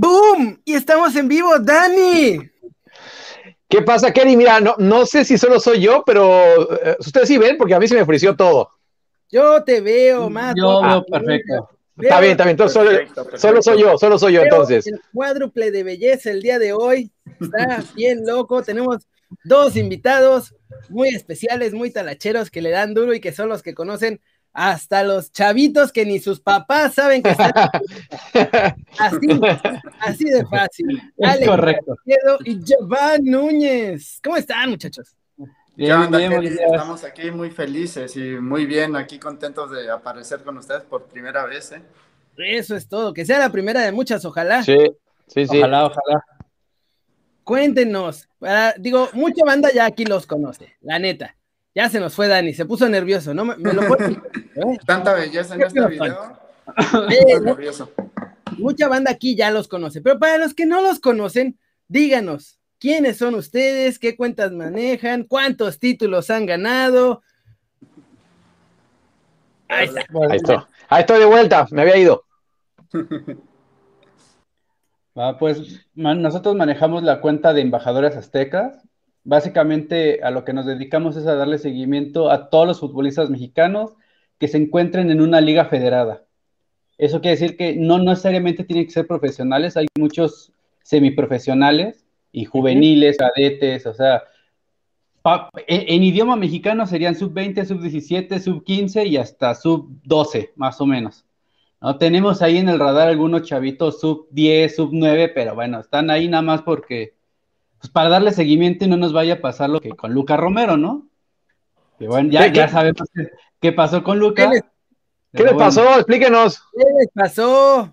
¡Boom! Y estamos en vivo, Dani. ¿Qué pasa, Kenny? Mira, no, no sé si solo soy yo, pero eh, ustedes sí ven, porque a mí se me ofreció todo. Yo te veo más. Yo veo perfecto. Está bien, está bien. Entonces, solo, Perfecto, perfecto. solo soy yo, solo soy yo, Veo entonces. El cuádruple de belleza el día de hoy. Está bien loco. Tenemos dos invitados muy especiales, muy talacheros que le dan duro y que son los que conocen hasta los chavitos que ni sus papás saben que están. Así, así de fácil. Es Alex correcto. Y Giovanni Núñez. ¿Cómo están, muchachos? ¿Qué Bien, onda, bien. Estamos aquí muy felices y muy bien, aquí contentos de aparecer con ustedes por primera vez. ¿eh? Eso es todo. Que sea la primera de muchas, ojalá. Sí, sí, sí. Ojalá, ojalá. Cuéntenos. para- digo, mucha banda ya aquí los conoce, la neta. Ya se nos fue Dani, se puso nervioso, ¿no? Me, me lo ¿eh? Tanta belleza en este video. Eh, nervioso. Mucha banda aquí ya los conoce, pero para los que no los conocen, díganos, ¿quiénes son ustedes? ¿Qué cuentas manejan? ¿Cuántos títulos han ganado? Ahí está. Ahí estoy. Ahí estoy de vuelta, me había ido. Va, pues man- nosotros manejamos la cuenta de embajadores aztecas. Básicamente a lo que nos dedicamos es a darle seguimiento a todos los futbolistas mexicanos que se encuentren en una liga federada. Eso quiere decir que no necesariamente tienen que ser profesionales, hay muchos semiprofesionales y juveniles, cadetes, o sea, pa- en, en idioma mexicano serían sub-20, sub-17, sub-15 y hasta sub-12, más o menos. ¿no? Tenemos ahí en el radar algunos chavitos sub 10, sub 9, pero bueno, están ahí nada más porque, pues para darle seguimiento y no nos vaya a pasar lo que con Luca Romero, ¿no? Que bueno, ya, ¿Qué- qué? ya sabemos qué, qué pasó con Luca. ¿Qué les- ¿Qué pero le bueno, pasó? Explíquenos. ¿Qué les pasó?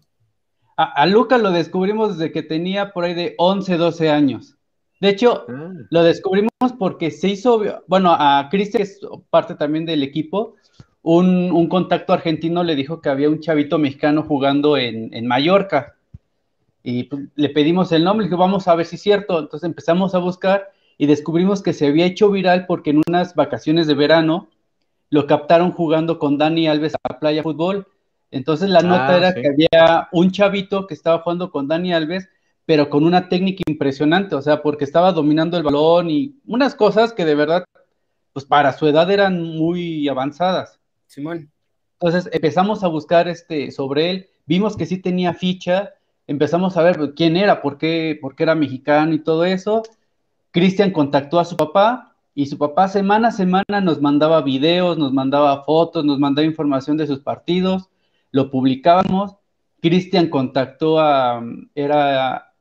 A, a Luca lo descubrimos desde que tenía por ahí de 11, 12 años. De hecho, lo descubrimos porque se hizo, bueno, a Cristian, que es parte también del equipo, un, un contacto argentino le dijo que había un chavito mexicano jugando en, en Mallorca. Y pues, le pedimos el nombre y dijo, vamos a ver si es cierto. Entonces empezamos a buscar y descubrimos que se había hecho viral porque en unas vacaciones de verano lo captaron jugando con Dani Alves a playa fútbol. Entonces la nota Ah, era sí. que había un chavito que estaba jugando con Dani Alves, pero con una técnica impresionante, o sea, porque estaba dominando el balón y unas cosas que de verdad, pues para su edad eran muy avanzadas. Simón. Entonces empezamos a buscar este, sobre él, vimos que sí tenía ficha, empezamos a ver quién era, por qué, por qué era mexicano y todo eso. Cristian contactó a su papá y su papá semana a semana nos mandaba videos, nos mandaba fotos, nos mandaba información de sus partidos, lo publicábamos. Cristian contactó a, era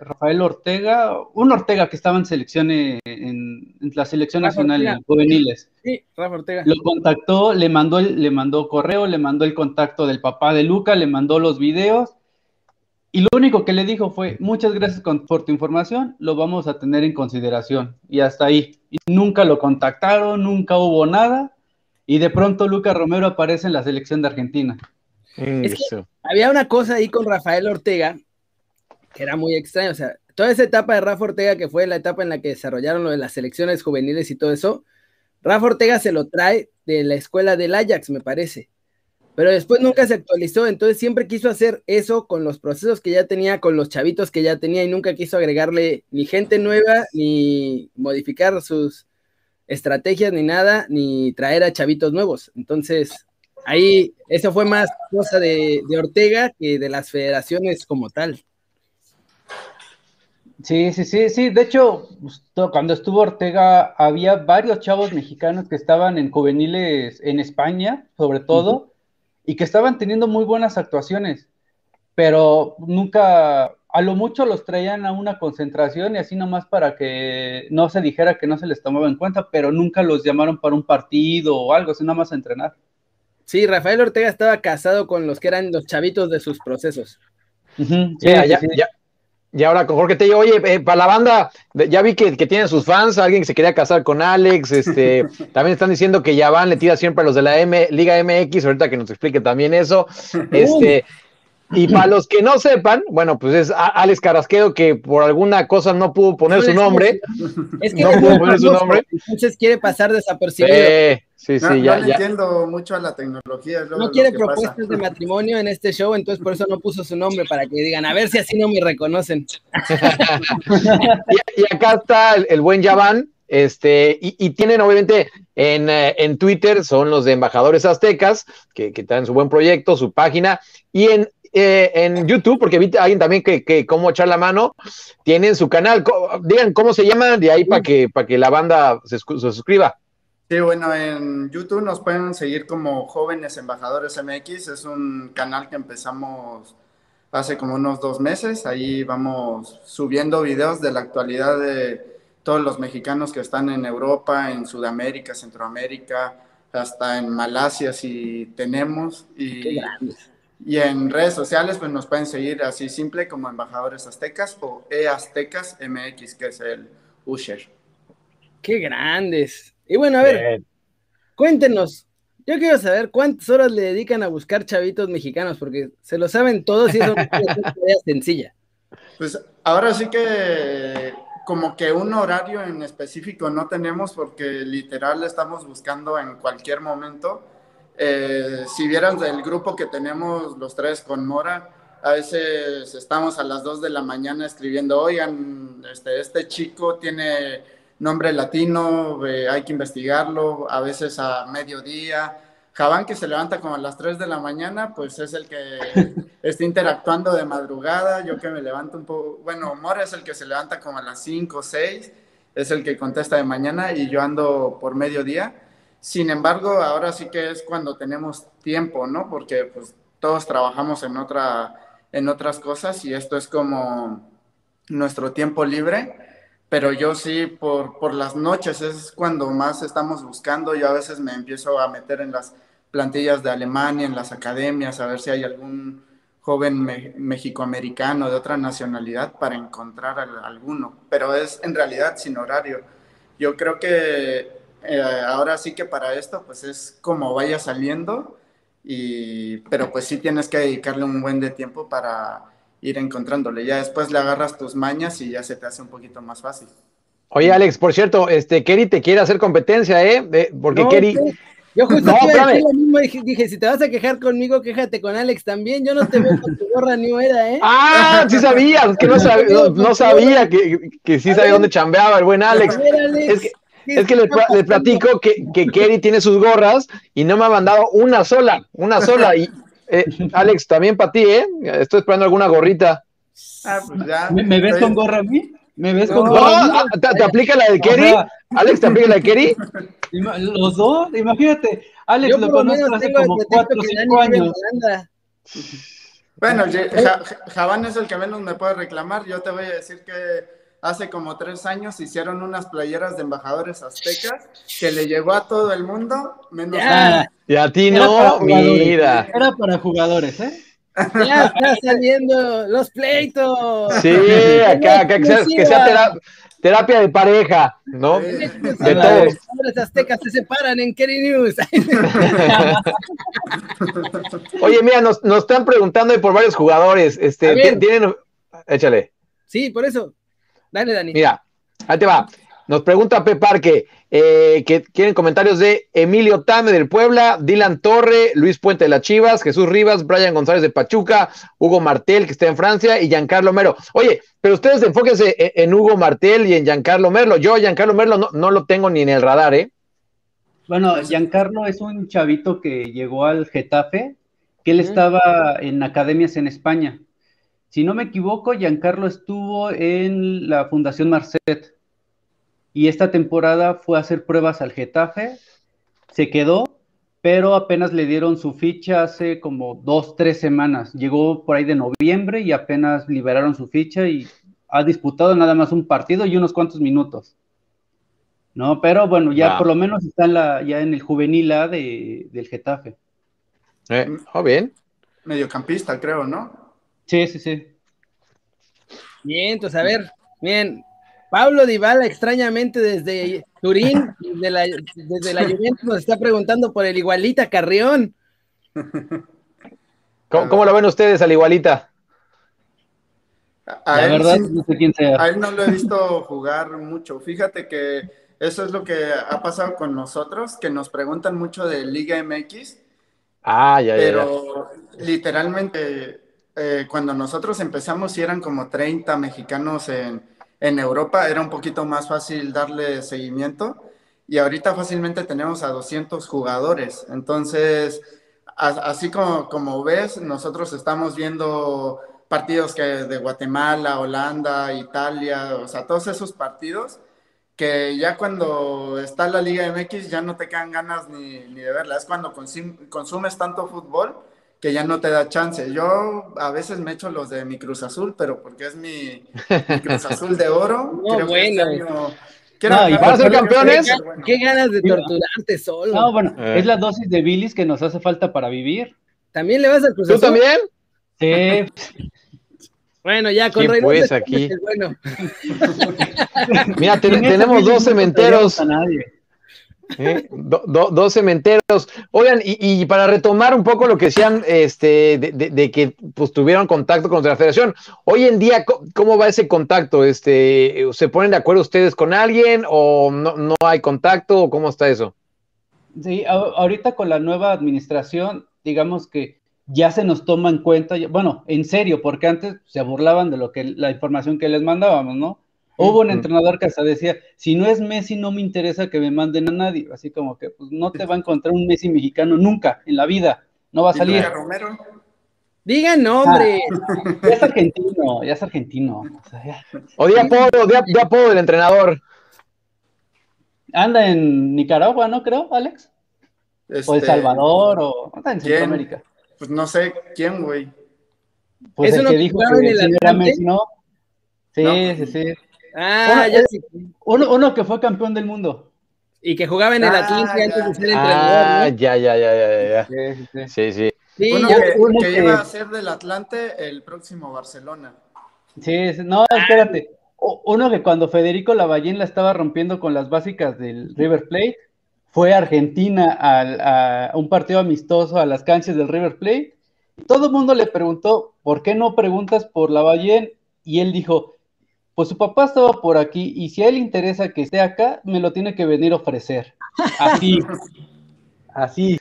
Rafael Ortega, un Ortega que estaba en selecciones, en, en la selección Rafa nacional Ortega. juveniles. Sí, Rafa Ortega. Lo contactó, le mandó, el- le mandó correo, le mandó el contacto del papá de Luca, le mandó los videos. Y lo único que le dijo fue, muchas gracias con- por tu información, lo vamos a tener en consideración. Y hasta ahí. Y nunca lo contactaron, nunca hubo nada. Y de pronto Luca Romero aparece en la selección de Argentina. Es que- Había una cosa ahí con Rafael Ortega que era muy extraña, o sea, toda esa etapa de Rafa Ortega, que fue la etapa en la que desarrollaron lo de las selecciones juveniles y todo eso, Rafa Ortega se lo trae de la escuela del Ajax, me parece, pero después nunca se actualizó, entonces siempre quiso hacer eso con los procesos que ya tenía, con los chavitos que ya tenía y nunca quiso agregarle ni gente nueva, ni modificar sus estrategias, ni nada, ni traer a chavitos nuevos, entonces... Ahí, eso fue más cosa de, de Ortega que de las federaciones como tal. Sí, sí, sí, sí. De hecho, pues, cuando estuvo Ortega, había varios chavos mexicanos que estaban en juveniles en España, sobre todo, y que estaban teniendo muy buenas actuaciones, pero nunca, a lo mucho los traían a una concentración y así nomás para que no se dijera que no se les tomaba en cuenta, pero nunca los llamaron para un partido o algo, sino más a entrenar. Sí, Rafael Ortega estaba casado con los que eran los chavitos de sus procesos. Sí, Ya, sí, ya, sí. ya. Y ahora con Jorge Tello, oye, eh, para la banda, ya vi que, que tienen sus fans, alguien que se quería casar con Alex, este, también están diciendo que Yavan le tira siempre a los de la M, Liga MX, ahorita que nos explique también eso. Este, y para los que no sepan, bueno, pues es Alex Carrasquedo que por alguna cosa no pudo poner su nombre. Es que No pudo poner su nombre. Entonces quiere pasar desapercibido. Eh, Sí, No, sí, no ya, le ya. entiendo mucho a la tecnología. luego No lo quiere pasa. propuestas de matrimonio en este show, entonces por eso no puso su nombre, para que digan, a ver si así no me reconocen. Y, y acá está el, el buen Yaván, este, y, y tienen obviamente en, eh, en Twitter, son los de Embajadores Aztecas, que, que traen su buen proyecto, su página, y en, eh, en YouTube, porque vi a alguien también que, que cómo echar la mano, tienen su canal, digan cómo se llama, de ahí para que, para que la banda se suscriba. Sí, bueno, en YouTube nos pueden seguir como Jóvenes Embajadores MX. Es un canal que empezamos hace como unos dos meses. Ahí vamos subiendo videos de la actualidad de todos los mexicanos que están en Europa, en Sudamérica, Centroamérica, hasta en Malasia si tenemos. Qué Y, grandes. y en redes sociales pues nos pueden seguir así simple como Embajadores Aztecas o eAztecas MX, que es el Usher. Qué grandes. Y bueno, a ver, cuéntenos. Yo quiero saber cuántas horas le dedican a buscar chavitos mexicanos, porque se lo saben todos y eso no es una tarea sencilla. Pues ahora sí que como que un horario en específico no tenemos porque literal estamos buscando en cualquier momento. Eh, si vieran el grupo que tenemos los tres con Mora, a veces estamos a las 2 de la mañana escribiendo, oigan, este, este chico tiene nombre latino, eh, hay que investigarlo, a veces a mediodía. Javán que se levanta como a las 3 de la mañana, pues es el que está interactuando de madrugada, yo que me levanto un poco, bueno, Mora es el que se levanta como a las 5 o 6, es el que contesta de mañana y yo ando por mediodía. Sin embargo, ahora sí que es cuando tenemos tiempo, ¿no? Porque pues todos trabajamos en, otra, en otras cosas y esto es como nuestro tiempo libre, pero yo sí por, por las noches es cuando más estamos buscando, yo a veces me empiezo a meter en las plantillas de Alemania, en las academias, a ver si hay algún joven me mexicoamericano de otra nacionalidad para encontrar al, alguno, pero es en realidad sin horario. Yo creo que eh, ahora sí que para esto pues es como vaya saliendo, y, pero pues sí tienes que dedicarle un buen de tiempo para ir encontrándole. Ya después le agarras tus mañas y ya se te hace un poquito más fácil. Oye, Alex, por cierto, este, Kerry te quiere hacer competencia, ¿eh? Porque No, Kerry... Yo justo No, te iba a espérame. decir lo mismo, dije, dije, si te vas a quejar conmigo, quéjate con Alex también. Yo no te veo con tu gorra ni era, ¿eh? Ah, sí sabía, es que no sabía, no, no sabía que, que sí sabía dónde chambeaba el buen Alex. A ver, Alex, Es que, ¿qué es que le, está pla- le pasando? platico que, que Kerry tiene sus gorras y no me ha mandado una sola, una sola. Y eh, Alex, también para ti, ¿eh? Estoy esperando alguna gorrita. Ah, pues ya. ¿Me, me ves con gorra a mí? ¿Me ves con No, gorra a mí? ah, ¿te, te aplica la de O Kerry? sea, Alex, ¿te aplica la de Kerry? los dos, imagínate. Alex Yo lo conozco hace como pretexto 4 o que 5 Dani vive en años. Bueno, Javán es el que menos me puede reclamar. Yo te voy a decir que hace como tres años hicieron unas playeras de embajadores aztecas que le llegó a todo el mundo, menos Ya. a mí. Y a ti Era no, mira. Era para jugadores, ¿eh? Ya está saliendo los pleitos. Sí, acá, acá que sea, que sea tera- terapia de pareja, ¿no? Sí. De Los todos. jugadores aztecas se separan en Kerry News. Oye, mira, nos, nos están preguntando por varios jugadores. Este, tienen, échale. Sí, por eso. Dale, Dani. Mira, ahí te va. Nos pregunta Pep Parque eh, que quieren comentarios de Emilio Tame del Puebla, Dylan Torre, Luis Puente de las Chivas, Jesús Rivas, Brian González de Pachuca, Hugo Martel, que está en Francia, y Giancarlo Mero. Oye, pero ustedes enfóquense en, en Hugo Martel y en Giancarlo Merlo. Yo, Giancarlo Merlo, no, no lo tengo ni en el radar, ¿eh? Bueno, Giancarlo es un chavito que llegó al Getafe, que él estaba en academias en España. Si no me equivoco, Giancarlo estuvo en la Fundación Marcet y esta temporada fue a hacer pruebas al Getafe, se quedó, pero apenas le dieron su ficha hace como dos, tres semanas. Llegó por ahí de noviembre y apenas liberaron su ficha y ha disputado nada más un partido y unos cuantos minutos. No, pero bueno, ya por lo menos está en la, ya en el juvenil A de, del Getafe. ¿Eh? Oh, bien. Mediocampista, creo, ¿no? Sí, sí, sí. Bien, entonces, a ver, bien. Pablo Dybala, extrañamente desde Turín, desde la, desde la Juventus, nos está preguntando por el igualita Carrión. ¿Cómo, cómo lo ven ustedes al igualita? A- La él verdad, sí- no sé quién sea. A él no lo he visto jugar mucho. Fíjate que Eso es lo que ha pasado con nosotros, que nos preguntan mucho de Liga MX. Ah, ya, ya. Pero literalmente, eh, cuando nosotros empezamos, y eran como 30 mexicanos en, en Europa, era un poquito más fácil darle seguimiento. Y ahorita fácilmente tenemos a 200 jugadores. Entonces, así como, como ves, nosotros estamos viendo partidos que de Guatemala, Holanda, Italia, o sea, todos esos partidos que ya cuando está la Liga MX ya no te quedan ganas ni, ni de verla. Es cuando consumes tanto fútbol que ya no te da chance. Yo a veces me echo los de mi Cruz Azul, pero porque es mi, Cruz Azul de oro. No, bueno. Este no, y para ser campeones. Qué, ganas de torturarte solo. No, bueno, eh. es la dosis de bilis que nos hace falta para vivir. ¿También le vas al Cruz Azul? ¿Tú también? Sí. Bueno, ya con Reynoso. Pues aquí. Bueno. Mira, tenemos dos cementeros. A nadie. ¿Eh? dos cementeros. Oigan, y, para retomar un poco lo que decían este, de, que pues, tuvieron contacto con la federación, hoy en día, ¿cómo va ese contacto? Este, ¿Se ponen de acuerdo ustedes con alguien o no, no hay contacto o cómo está eso? Sí, ahorita con la nueva administración, digamos que ya se nos toma en cuenta, bueno, en serio, porque antes se burlaban de lo que la información que les mandábamos, ¿no? Hubo un entrenador que hasta decía, si no es Messi, no me interesa que me manden a nadie, así como que pues no te va a encontrar un Messi mexicano nunca en la vida, no va a salir. Romero? Digan nombre. Ah, ya es argentino, ya es argentino. O, de apodo, de, apodo del entrenador. Anda en Nicaragua, ¿no creo, Alex? O El este, Salvador, o anda en Centroamérica. Pues no sé quién, güey. Pues el que dijo que era Messi, ¿no? Sí, sí, sí. Ah, ya sí. Uno, que fue campeón del mundo. Y que jugaba en el ah, Atlante antes de ser entrenador. Ah, ya, ya, ya, ya, ya. Sí, sí. sí. uno, que, iba a ser del Atlante el próximo Barcelona. Sí, no, espérate. Uno que cuando Federico Lavallén la estaba rompiendo con las básicas del River Plate, fue a Argentina a un partido amistoso a las canchas del River Plate. Todo el mundo le preguntó, ¿por qué no preguntas por Lavallén? Y él dijo, pues su papá estaba por aquí y si a él le interesa que esté acá, me lo tiene que venir a ofrecer. Así. Así.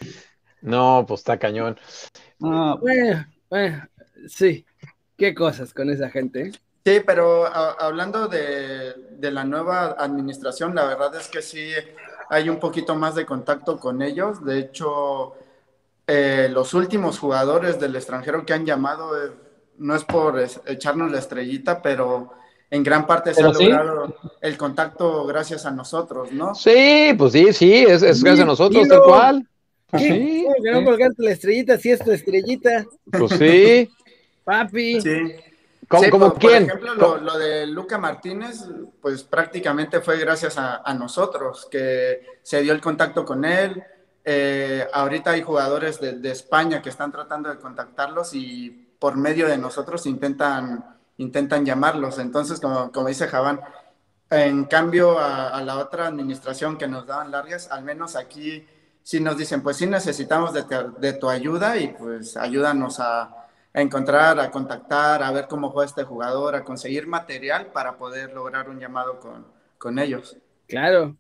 No, pues está cañón. Ah, bueno, bueno, sí. Qué cosas con esa gente. ¿eh? Sí, pero hablando de, la nueva administración, la verdad es que sí hay un poquito más de contacto con ellos. De hecho, eh, los últimos jugadores del extranjero que han llamado, eh, no es por echarnos la estrellita, pero en gran parte se ha logrado el contacto gracias a nosotros, ¿no? Sí, pues sí, sí, es, gracias a nosotros, tal cual. Sí, ¿Cómo que no colgaste la estrellita si es tu estrellita? Pues sí. Papi. Sí. ¿Cómo, quién? Por ejemplo, lo, de Luca Martínez, pues prácticamente fue gracias a, nosotros que se dio el contacto con él. Eh, ahorita hay jugadores de, de España que están tratando de contactarlos y por medio de nosotros intentan intentan llamarlos. Entonces, como, como dice Javán, en cambio a, la otra administración que nos daban largas, al menos aquí sí nos dicen, pues sí necesitamos de, tu ayuda y pues ayúdanos a, encontrar, a contactar, a ver cómo fue este jugador, a conseguir material para poder lograr un llamado con, ellos. Claro.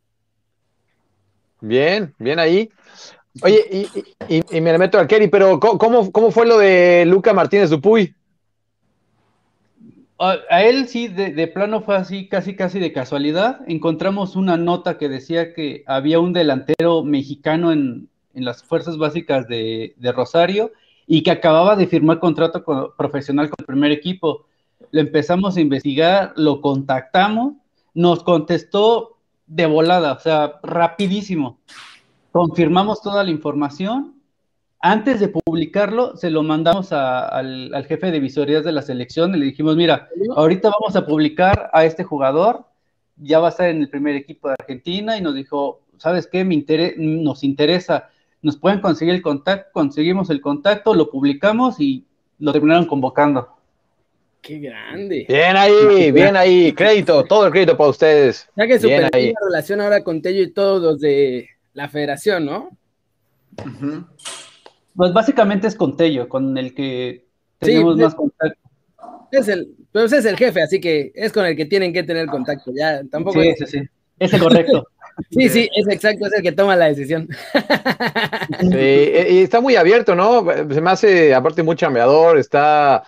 Bien, bien ahí. Oye, y, me meto al Kerry, pero ¿cómo, ¿cómo, fue lo de Luca Martínez Dupuy? A, él sí, de, plano fue así, casi casi de casualidad. Encontramos una nota que decía que había un delantero mexicano en, las fuerzas básicas de, Rosario y que acababa de firmar contrato profesional con el primer equipo. Le empezamos a investigar, lo contactamos, nos contestó de volada, o sea, rapidísimo. Confirmamos toda la información antes de publicarlo, se lo mandamos al, jefe de visorías de la selección y le dijimos, mira, ahorita vamos a publicar a este jugador, ya va a estar en el primer equipo de Argentina y nos dijo, ¿sabes qué? Me nos interesa, nos pueden conseguir el contacto, conseguimos el contacto, lo publicamos y lo terminaron convocando. Qué grande. Bien ahí, bien ahí, crédito, todo el crédito para ustedes. Ya que super relación ahora con Tello y todos los de la federación, ¿no? Pues básicamente es con Tello, con el que tenemos más contacto. Es el, pues es el jefe, así que es con el que tienen que tener contacto. Ya tampoco. Sí, sí, sí. Es el correcto. Sí, sí, es exacto, es el que toma la decisión. Sí, y está muy abierto, ¿no? Se me hace, aparte, muy chambeador, está,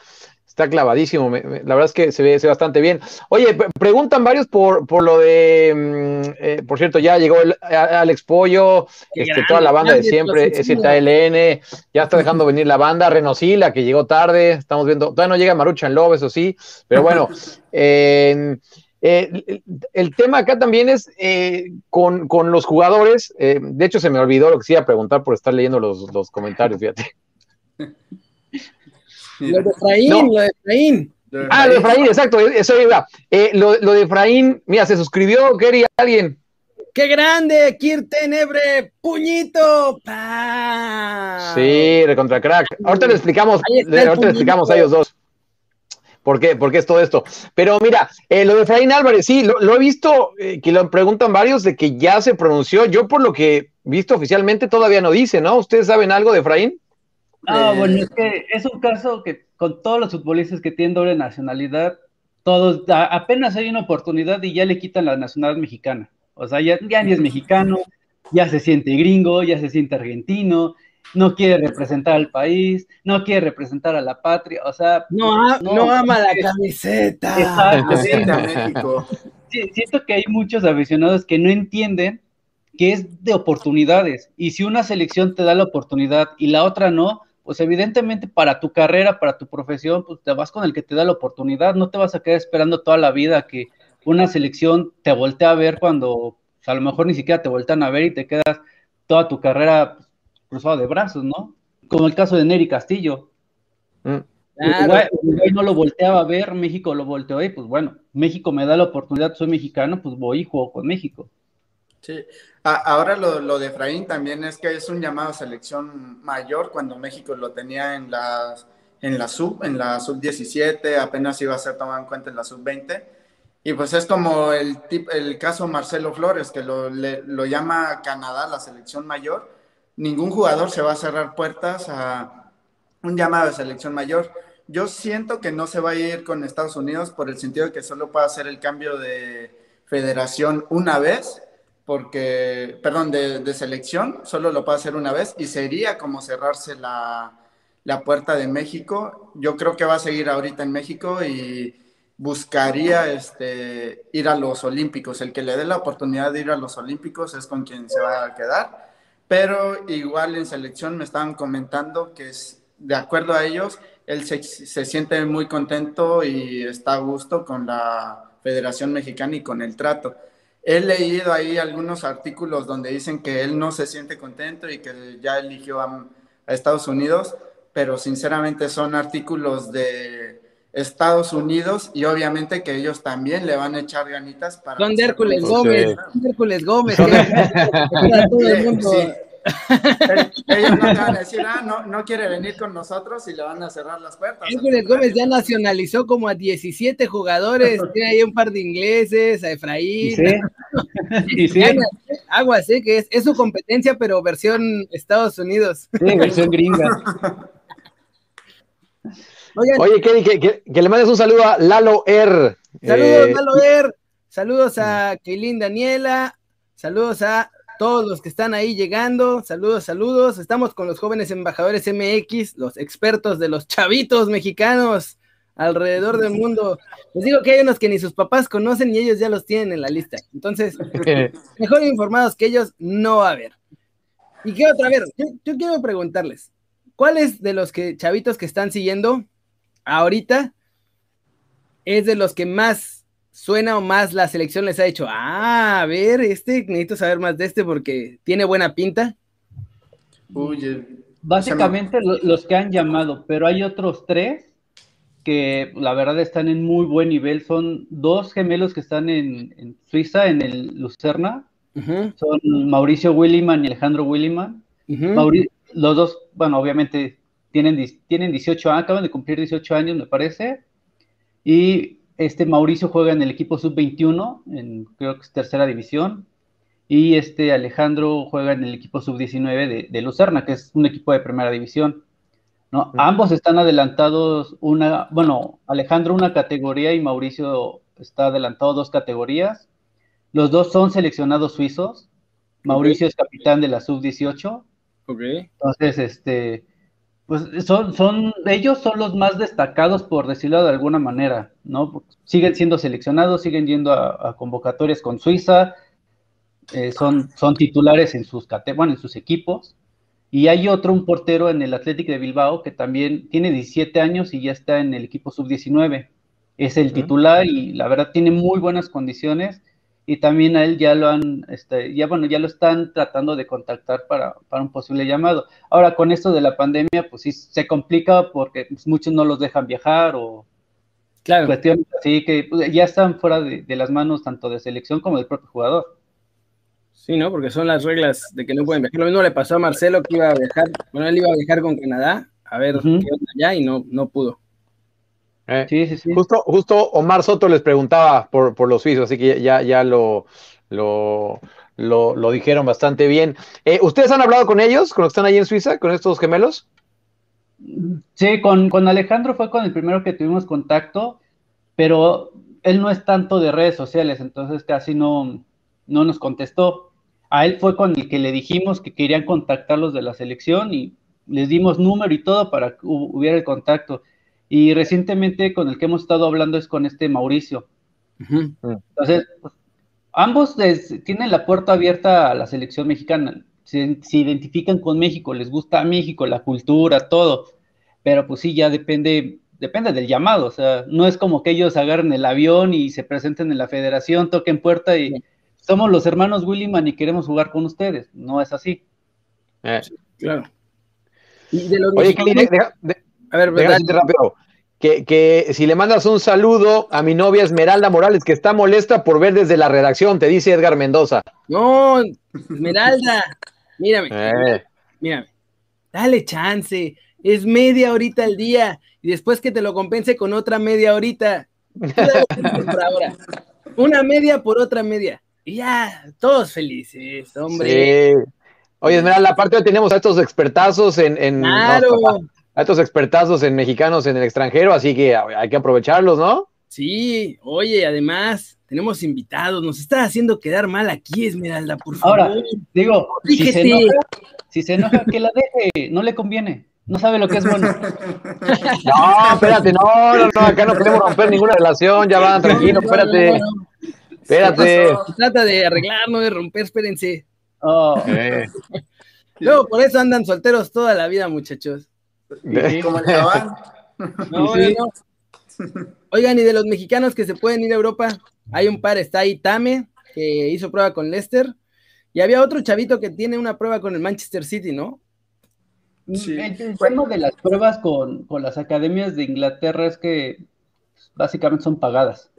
está clavadísimo. la verdad es que se ve, bastante bien. Oye, preguntan varios por, por lo de, mm, eh, por cierto, ya llegó el, Alex Pollo, este, toda la banda de siempre, ZLN, ya está dejando venir la banda, Renosila, que llegó tarde, estamos viendo, todavía no llega Maruchan Love, eso sí, pero bueno, eh, el, tema acá también es eh, con, los jugadores, de hecho se me olvidó lo que se iba a preguntar por estar leyendo los, los comentarios, fíjate. Lo de Efraín, lo de Efraín. Ah, lo de Efraín, exacto, eso iba. Eh, lo, lo, de Efraín, mira, se suscribió, quería alguien. ¡Qué grande! Kir Tenebre, puñito. Sí, recontra crack. Ahorita le explicamos, ahorita le explicamos a ellos dos. ¿Por qué? ¿Por qué es todo esto? Pero mira, eh, lo de Efraín Álvarez, sí, lo, he visto, eh, que lo preguntan varios de que ya se pronunció. Yo por lo que he visto oficialmente todavía no dice, ¿no? ¿Ustedes saben algo de Efraín? Ah, bueno, es que es un caso que con todos los futbolistas que tienen doble nacionalidad, todos, apenas hay una oportunidad y ya le quitan la nacionalidad mexicana. O sea, ya, ni es mexicano, ya se siente gringo, ya se siente argentino, no quiere representar al país, no quiere representar a la patria, o sea... No, no, ama la camiseta. Exacto. siento que hay muchos aficionados que no entienden que es de oportunidades. Y si una selección te da la oportunidad y la otra no, pues evidentemente para tu carrera, para tu profesión, pues te vas con el que te da la oportunidad, no te vas a quedar esperando toda la vida que una selección te voltee a ver cuando pues, a lo mejor ni siquiera te voltean a ver y te quedas toda tu carrera pues, cruzada de brazos, ¿no? Como el caso de Neri Castillo. Mm. no lo volteaba a ver, México lo volteó y pues bueno, México me da la oportunidad, soy mexicano, pues voy y juego con México. Sí, ahora lo, de Efraín también es que es un llamado a selección mayor cuando México lo tenía en la, en la sub, en la sub 17, apenas iba a ser tomado en cuenta en la sub 20. Y pues es como el, el caso Marcelo Flores, que lo, lo llama Canadá la selección mayor. Ningún jugador se va a cerrar puertas a un llamado de selección mayor. Yo siento que no se va a ir con Estados Unidos por el sentido de que solo puede hacer el cambio de federación una vez porque, perdón, de, selección, solo lo puede hacer una vez y sería como cerrarse la, puerta de México. Yo creo que va a seguir ahorita en México y buscaría este, ir a los Olímpicos. El que le dé la oportunidad de ir a los Olímpicos es con quien se va a quedar. Pero igual en selección me estaban comentando que es, de acuerdo a ellos, él se, se siente muy contento y está a gusto con la Federación Mexicana y con el trato. He leído ahí algunos artículos donde dicen que él no se siente contento y que ya eligió a, Estados Unidos, pero sinceramente son artículos de Estados Unidos y obviamente que ellos también le van a echar ganitas para... Son de Hércules Gómez, Hércules Gómez. Ellos no te van a decir, ah, no, no quiere venir con nosotros y le van a cerrar las puertas. Hércules Gómez ya nacionalizó como a 17 jugadores, tiene ahí un par de ingleses, a Efraín. ¿Sí? ¿Sí? Aguas, ¿eh? que es, su competencia, pero versión Estados Unidos. Sí, versión gringa. Oye, que, que, le mandes un saludo a Lalo Er. Saludos, eh, Lalo Er. Saludos a Keilin Daniela. Saludos a todos los que están ahí llegando, saludos, saludos. Estamos con los jóvenes embajadores MX, los expertos de los chavitos mexicanos alrededor del mundo. Les digo que hay unos que ni sus papás conocen y ellos ya los tienen en la lista. Entonces, mejor informados que ellos no va a haber. Y qué otra vez, yo, yo quiero preguntarles, ¿cuáles de los que chavitos que están siguiendo ahorita es de los que más suena o más la selección les ha dicho, ah, a ver, este, necesito saber más de este porque tiene buena pinta? Básicamente los que han llamado, pero hay otros tres que la verdad están en muy buen nivel. Son dos gemelos que están en, Suiza, en el Lucerna. Son Mauricio Williman y Alejandro Williman. los dos, bueno, obviamente tienen, tienen 18 años, acaban de cumplir 18 años, me parece. Y este Mauricio juega en el equipo sub-21, en creo que es tercera división. Y este Alejandro juega en el equipo sub-19 de, Lucerna, que es un equipo de primera división. ¿no? Ambos están adelantados una, bueno, Alejandro una categoría y Mauricio está adelantado dos categorías. Los dos son seleccionados suizos. Mauricio es capitán de la sub-18. Ok. Entonces, este, pues son, son, ellos son los más destacados, por decirlo de alguna manera, ¿no? Siguen siendo seleccionados, siguen yendo a, convocatorias con Suiza, eh, son, son titulares en sus, bueno, en sus equipos. Y hay otro, un portero en el Atlético de Bilbao, que también tiene 17 años y ya está en el equipo sub-19. Es el titular y la verdad tiene muy buenas condiciones y también a él ya lo han, este, ya bueno, ya lo están tratando de contactar para, un posible llamado. Ahora, con esto de la pandemia, pues sí se complica porque pues, muchos no los dejan viajar o claro. cuestiones así que pues, ya están fuera de, las manos tanto de selección como del propio jugador. Sí, ¿no? Porque son las reglas de que no pueden viajar. Lo mismo le pasó a Marcelo que iba a viajar, bueno, él iba a viajar con Canadá a ver qué onda allá y no, no pudo. Eh, sí, sí, sí. Justo, justo Omar Soto les preguntaba por, por los suizos, así que ya, ya lo, lo, lo, dijeron bastante bien. Eh, ¿Ustedes han hablado con ellos, con los que están ahí en Suiza, con estos gemelos? Sí, con, con Alejandro fue con el primero que tuvimos contacto, pero él no es tanto de redes sociales, entonces casi no, no nos contestó. A él fue con el que le dijimos que querían contactarlos de la selección y les dimos número y todo para que hubiera el contacto. Y recientemente con el que hemos estado hablando es con este Mauricio. Entonces, pues, ambos tienen la puerta abierta a la selección mexicana. Se, identifican con México, les gusta México, la cultura, todo. Pero pues sí, ya depende, depende del llamado. O sea, no es como que ellos agarren el avión y se presenten en la federación, toquen puerta y somos los hermanos Williman y queremos jugar con ustedes. No es así. Eh. claro. Oye, a ver, rápido que, si le mandas un saludo a mi novia Esmeralda Morales, que está molesta por ver desde la redacción, te dice Edgar Mendoza. No, Esmeralda, mírame, eh. mírame, dale chance, es media horita al día, y después que te lo compense con otra media horita. Una media por otra media. Y ya, todos felices, hombre. Sí. Oye, Esmeralda, aparte tenemos a estos expertazos en, en claro a estos expertazos en mexicanos en el extranjero, así que hay que aprovecharlos, ¿no? Sí, oye, además tenemos invitados, nos está haciendo quedar mal aquí, Esmeralda, por favor. Ahora, digo, si se, enoja, si se enoja, que la deje, no le conviene. No sabe lo que es bueno. No, espérate, no, no, no, acá no queremos romper ninguna relación, ya van, tranquilo, espérate. Espérate. trata de arreglar, no de romper, espérense. Oh. Luego, por eso andan solteros toda la vida, muchachos. Como el chaval. No, no. Oigan, y de los mexicanos que se pueden ir a Europa, hay un par, está ahí Tame, que hizo prueba con Leicester, y había otro chavito que tiene una prueba con el Manchester City, ¿no? Sí. El, tema de las pruebas con, con, las academias de Inglaterra es que básicamente son pagadas.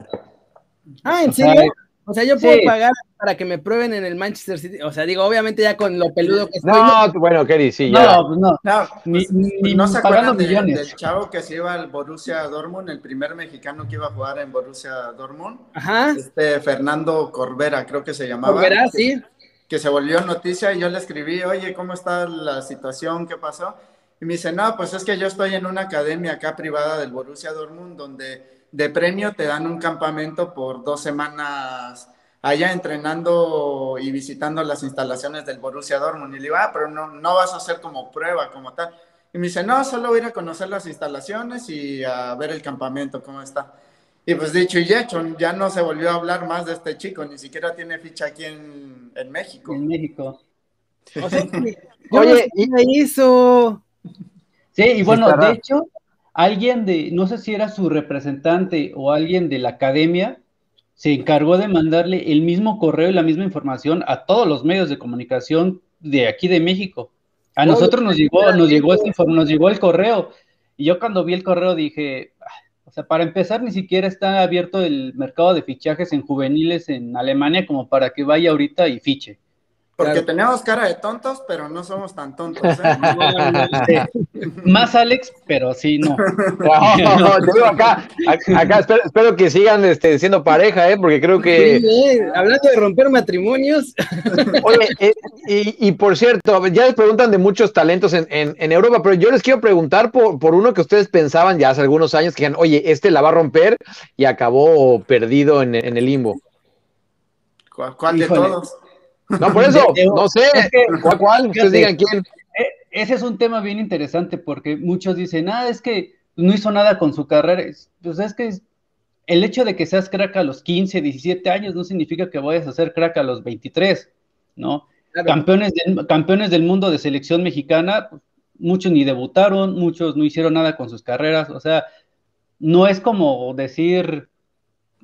Ah, ¿en serio? O sea, yo puedo pagar para que me prueben en el Manchester City. O sea, digo, obviamente ya con lo peludo que estoy. No, bueno, Kerry, sí, ya. No, pues no. No, ni, pues, no se acuerdan del chavo que se iba al Borussia Dortmund, el primer mexicano que iba a jugar en Borussia Dortmund. Ajá. Este Fernando Corbera, creo que se llamaba. Corbera, sí. Que se volvió noticia y yo le escribí, oye, ¿cómo está la situación? ¿Qué pasó? Y me dice, no, pues es que yo estoy en una academia acá privada del Borussia Dortmund donde de premio te dan un campamento por dos semanas allá entrenando y visitando las instalaciones del Borussia Dortmund. Y le digo, ah, pero no, no vas a hacer como prueba, como tal. Y me dice, no, solo voy a ir a conocer las instalaciones y a ver el campamento, cómo está. Y pues dicho y hecho, ya no se volvió a hablar más de este chico, ni siquiera tiene ficha aquí en, en México. En México. Oye, y hizo. Sí, y bueno, de hecho, alguien de, no sé si era su representante o alguien de la academia, se encargó de mandarle el mismo correo y la misma información a todos los medios de comunicación de aquí de México. A nosotros nos llegó, nos llegó este nos llegó el correo. Y yo cuando vi el correo dije, o sea, para empezar, ni siquiera está abierto el mercado de fichajes en juveniles en Alemania como para que vaya ahorita y fiche. Porque tenemos cara de tontos, pero no somos tan tontos. ¿eh? Más Alex, pero sí, no. yo acá, acá espero, que sigan este, siendo pareja, ¿eh? porque creo que. hablando de romper matrimonios. Oye, eh, y, por cierto, ya les preguntan de muchos talentos en, en, Europa, pero yo les quiero preguntar por, por, uno que ustedes pensaban ya hace algunos años que dijeron, oye, este la va a romper y acabó perdido en, el limbo. ¿Cuál, de todos? No, por eso, no sé, ¿cuál, cuál? Ustedes digan quién. E, ese es un tema bien interesante porque muchos dicen, ah, es que no hizo nada con su carrera. Pues es que el hecho de que seas crack a los 15, 17 años no significa que vayas a ser crack a los 23, ¿no? Campeones, campeones del mundo de selección mexicana, muchos ni debutaron, muchos no hicieron nada con sus carreras, o sea, no es como decir,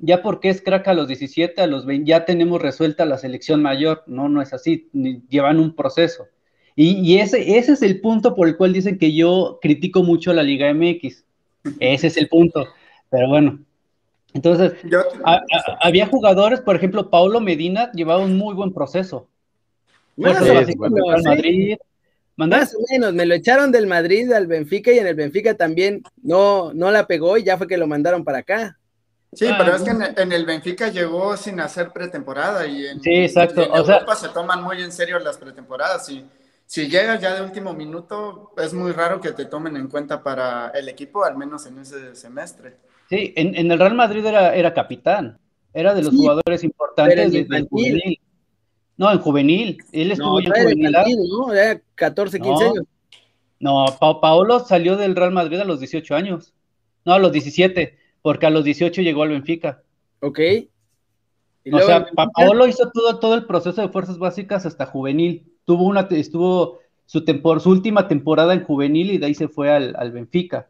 ya porque es crack a los 17, a los 20, ya tenemos resuelta la selección mayor. No, no es así, llevan un proceso. Y, ese, ese es el punto por el cual dicen que yo critico mucho a la Liga MX. Ese es el punto. Pero bueno, entonces, había jugadores, por ejemplo, Paulo Medina llevaba un muy buen proceso. Más, Madrid. Más o menos, me lo echaron del Madrid al Benfica y en el Benfica también no, no la pegó y ya fue que lo mandaron para acá. Sí, ah, pero es que en, el Benfica llegó sin hacer pretemporada y en, sí, exacto. Europa se toman muy en serio las pretemporadas y si llegas ya de último minuto es muy raro que te tomen en cuenta para el equipo, al menos en ese semestre. Sí, en, el Real Madrid era, era capitán, era de los jugadores importantes del juvenil. No, en juvenil, él estuvo en juvenil. ¿no? Era 14, 15 años. No, Paolo salió del Real Madrid a los 18 años. No, a los 17 porque a los 18 llegó al Benfica. Ok. o sea, Paolo hizo todo, todo el proceso de fuerzas básicas hasta juvenil. Tuvo una, estuvo su, su última temporada en juvenil y de ahí se fue al, Benfica.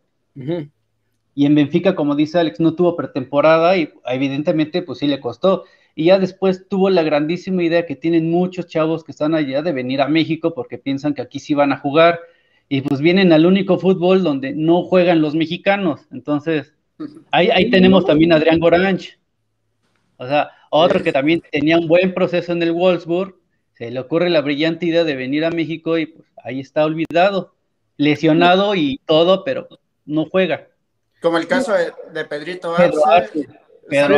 Y en Benfica, como dice Alex, no tuvo pretemporada y evidentemente pues sí le costó. Y ya después tuvo la grandísima idea que tienen muchos chavos que están allá de venir a México porque piensan que aquí sí van a jugar y pues vienen al único fútbol donde no juegan los mexicanos. Entonces, Ahí, tenemos también a Adrián Goranch. O sea, otro que también tenía un buen proceso en el Wolfsburg, se le ocurre la brillante idea de venir a México y pues ahí está olvidado, lesionado y todo, pero no juega. Como el caso de, Pedrito Arce, Pedro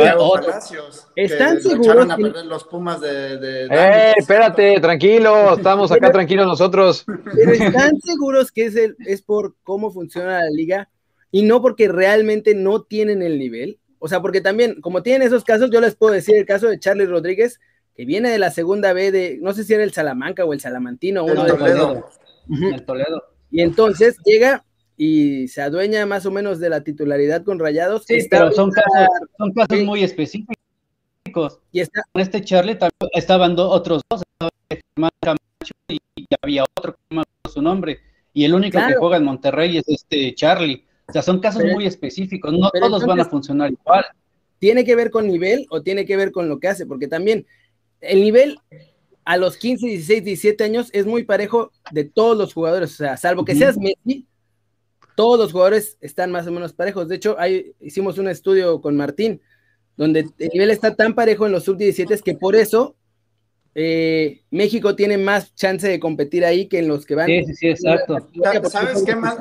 ¿Están seguros? A perder los Pumas de, ¡Eh, espérate, tranquilo! Estamos acá tranquilos nosotros. Pero ¿están seguros que es, el, es por cómo funciona la liga? Y no porque realmente no tienen el nivel. O sea, porque también, como tienen esos casos, yo les puedo decir el caso de Charlie Rodríguez, que viene de la segunda B de, no sé si era el Salamanca o el Salamantino, uno de Toledo. El Toledo. Y entonces llega y se adueña más o menos de la titularidad con Rayados. Sí, pero son casos, son casos muy específicos. Y está, con este Charlie también estaban otros dos, y, había otro que no su nombre. Y el único que juega en Monterrey es este Charlie. O sea, son casos muy específicos, no todos van a funcionar igual. ¿Tiene que ver con nivel o tiene que ver con lo que hace? Porque también el nivel a los 15, 16, 17 años es muy parejo de todos los jugadores, o sea, salvo que seas Messi, todos los jugadores están más o menos parejos. De hecho, ahí hicimos un estudio con Martín, donde el nivel está tan parejo en los sub-17 que por eso eh, México tiene más chance de competir ahí que en los que van. Sí, sí, sí, exacto. ¿Sabes qué más?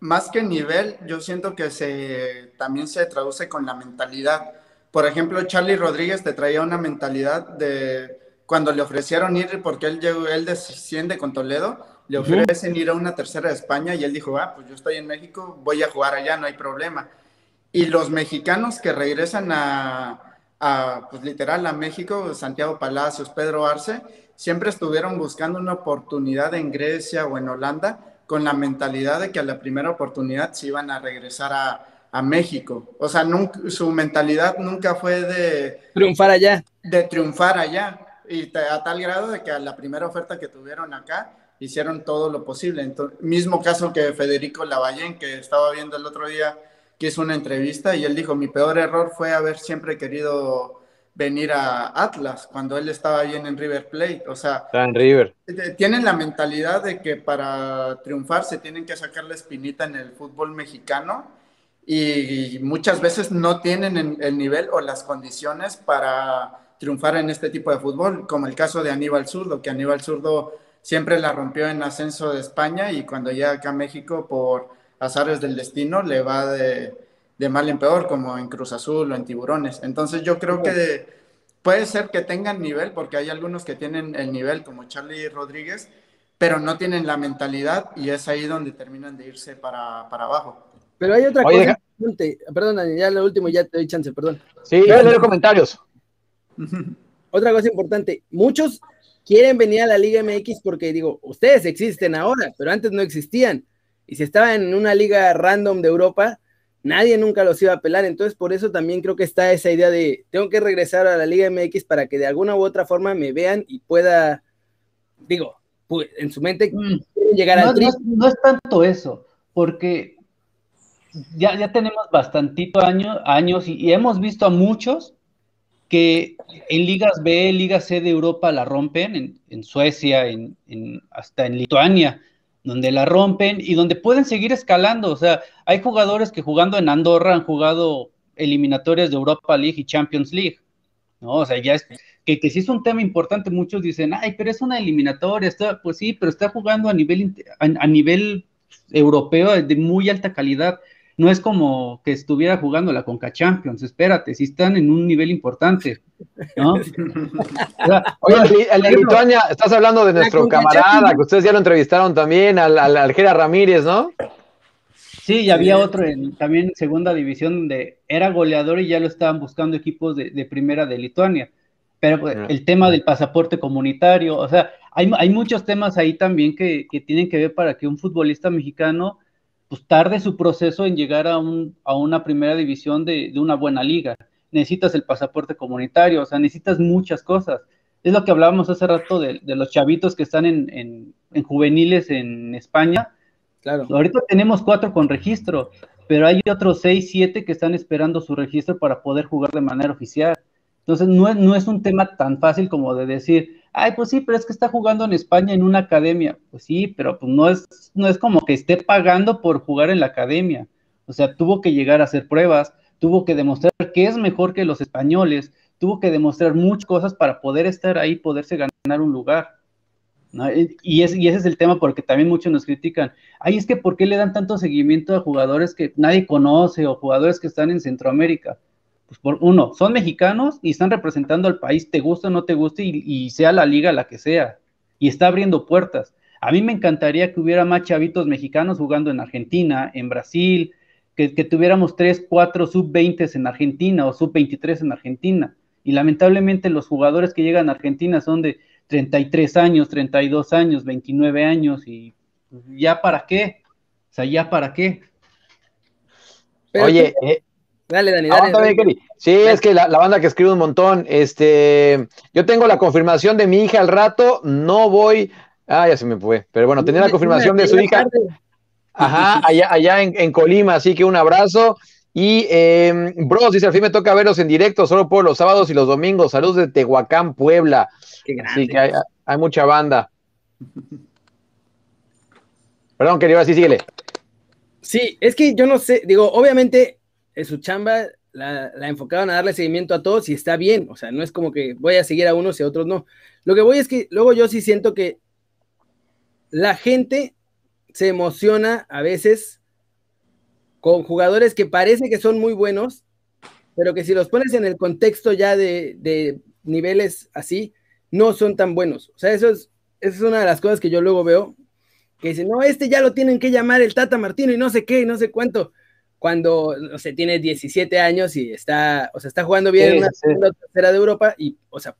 Más que nivel, yo siento que se, también se traduce con la mentalidad. Por ejemplo, Charlie Rodríguez te traía una mentalidad de cuando le ofrecieron ir, porque él, él desciende con Toledo, le ofrecen ir a una tercera de España y él dijo, ah, pues yo estoy en México, voy a jugar allá, no hay problema. Y los mexicanos que regresan a, a pues literal, a México, Santiago Palacios, Pedro Arce, siempre estuvieron buscando una oportunidad en Grecia o en Holanda con la mentalidad de que a la primera oportunidad se iban a regresar a, México. O sea, su mentalidad nunca fue de... Triunfar allá. De triunfar allá. Y a tal grado de que a la primera oferta que tuvieron acá, hicieron todo lo posible. Entonces, mismo caso que Federico Lavallén, que estaba viendo el otro día, que hizo una entrevista y él dijo, mi peor error fue haber siempre querido venir a Atlas cuando él estaba bien en River Plate. O sea, en River. tienen la mentalidad de que para triunfar se tienen que sacar la espinita en el fútbol mexicano y muchas veces no tienen el nivel o las condiciones para triunfar en este tipo de fútbol, como el caso de Aníbal Zurdo, que Aníbal Zurdo siempre la rompió en ascenso de España y cuando llega acá a México por azares del destino le va de de mal en peor, como en Cruz Azul o en Tiburones. Entonces yo creo que puede ser que tengan nivel, porque hay algunos que tienen el nivel, como Charlie Rodríguez, pero no tienen la mentalidad y es ahí donde terminan de irse para, abajo. Pero hay otra cosa perdón, ya lo último, ya te doy chance, perdón. Sí, leo comentarios. Otra cosa importante, muchos quieren venir a la Liga MX porque digo, ustedes existen ahora, pero antes no existían. Y si estaban en una liga random de Europa, nadie nunca los iba a pelar. Entonces, por eso también creo que está esa idea de tengo que regresar a la Liga MX para que de alguna u otra forma me vean y pueda, digo, en su mente mm. llegar al no, no, es tanto eso, porque ya, ya tenemos bastantito años, años y hemos visto a muchos que en ligas B, ligas C de Europa la rompen, en, Suecia, en, hasta en Lituania, donde la rompen y donde pueden seguir escalando. O sea, hay jugadores que jugando en Andorra han jugado eliminatorias de Europa League y Champions League. ¿no? O sea, ya es que, que sí es un tema importante. Muchos dicen, ay, pero es una eliminatoria. Está, pues sí, pero está jugando a nivel, a nivel europeo de muy alta calidad no es como que estuviera jugando la Conca Champions, espérate, si están en un nivel importante, ¿no? Oye, el de Lituania, estás hablando de nuestro camarada, que ustedes ya lo entrevistaron también, al, al, Ramírez, ¿no? Sí, y había otro en, también en segunda división donde era goleador y ya lo estaban buscando equipos de, primera de Lituania. Pero pues, el tema del pasaporte comunitario, o sea, hay, hay muchos temas ahí también que, que, tienen que ver para que un futbolista mexicano pues tarde su proceso en llegar a, un, a una primera división de, una buena liga. Necesitas el pasaporte comunitario, o sea, necesitas muchas cosas. Es lo que hablábamos hace rato de, los chavitos que están en, juveniles en España. Claro. Ahorita tenemos cuatro con registro, pero hay otros seis, siete que están esperando su registro para poder jugar de manera oficial. Entonces, no no es un tema tan fácil como de decir, ay, pues sí, pero es que está jugando en España en una academia. Pues sí, pero pues no es, no es como que esté pagando por jugar en la academia. O sea, tuvo que llegar a hacer pruebas, tuvo que demostrar que es mejor que los españoles, tuvo que demostrar muchas cosas para poder estar ahí, poderse ganar un lugar. Y, es, y ese es el tema porque también muchos nos critican. Ay, es que ¿por qué le dan tanto seguimiento a jugadores que nadie conoce o jugadores que están en Centroamérica? Pues por uno, son mexicanos y están representando al país, te guste o no te guste, y, sea la liga la que sea, y está abriendo puertas. A mí me encantaría que hubiera más chavitos mexicanos jugando en Argentina, en Brasil, que, tuviéramos tres, cuatro sub-20 en Argentina o sub-23 en Argentina. Y lamentablemente los jugadores que llegan a Argentina son de 33 años, 32 años, 29 años, y ya para qué. O sea, ya para qué. Oye, eh, Dale, Dani, dale. Sí, es que la, banda que escribe un montón. Este, yo tengo la confirmación de mi hija al rato, no voy. Ah, ya se me fue. Pero bueno, tenía la confirmación de su hija. Ajá, allá, allá en, Colima, así que un abrazo. Y eh, Bros dice, al fin me toca verlos en directo, solo por los sábados y los domingos. Saludos de Tehuacán, Puebla. Qué Así que hay, mucha banda. Perdón, querido, así síguele. Sí, es que yo no sé, digo, obviamente su chamba la, la, enfocaban a darle seguimiento a todos y está bien, o sea, no es como que voy a seguir a unos y a otros no. Lo que voy es que luego yo sí siento que la gente se emociona a veces con jugadores que parece que son muy buenos, pero que si los pones en el contexto ya de, de niveles así, no son tan buenos. O sea, eso es, eso es una de las cosas que yo luego veo, que dicen, no, este ya lo tienen que llamar el Tata Martino y no sé qué, y no sé cuánto cuando, no sé, tiene 17 años y está, o sea, está jugando bien en una segunda tercera de Europa y, o sea,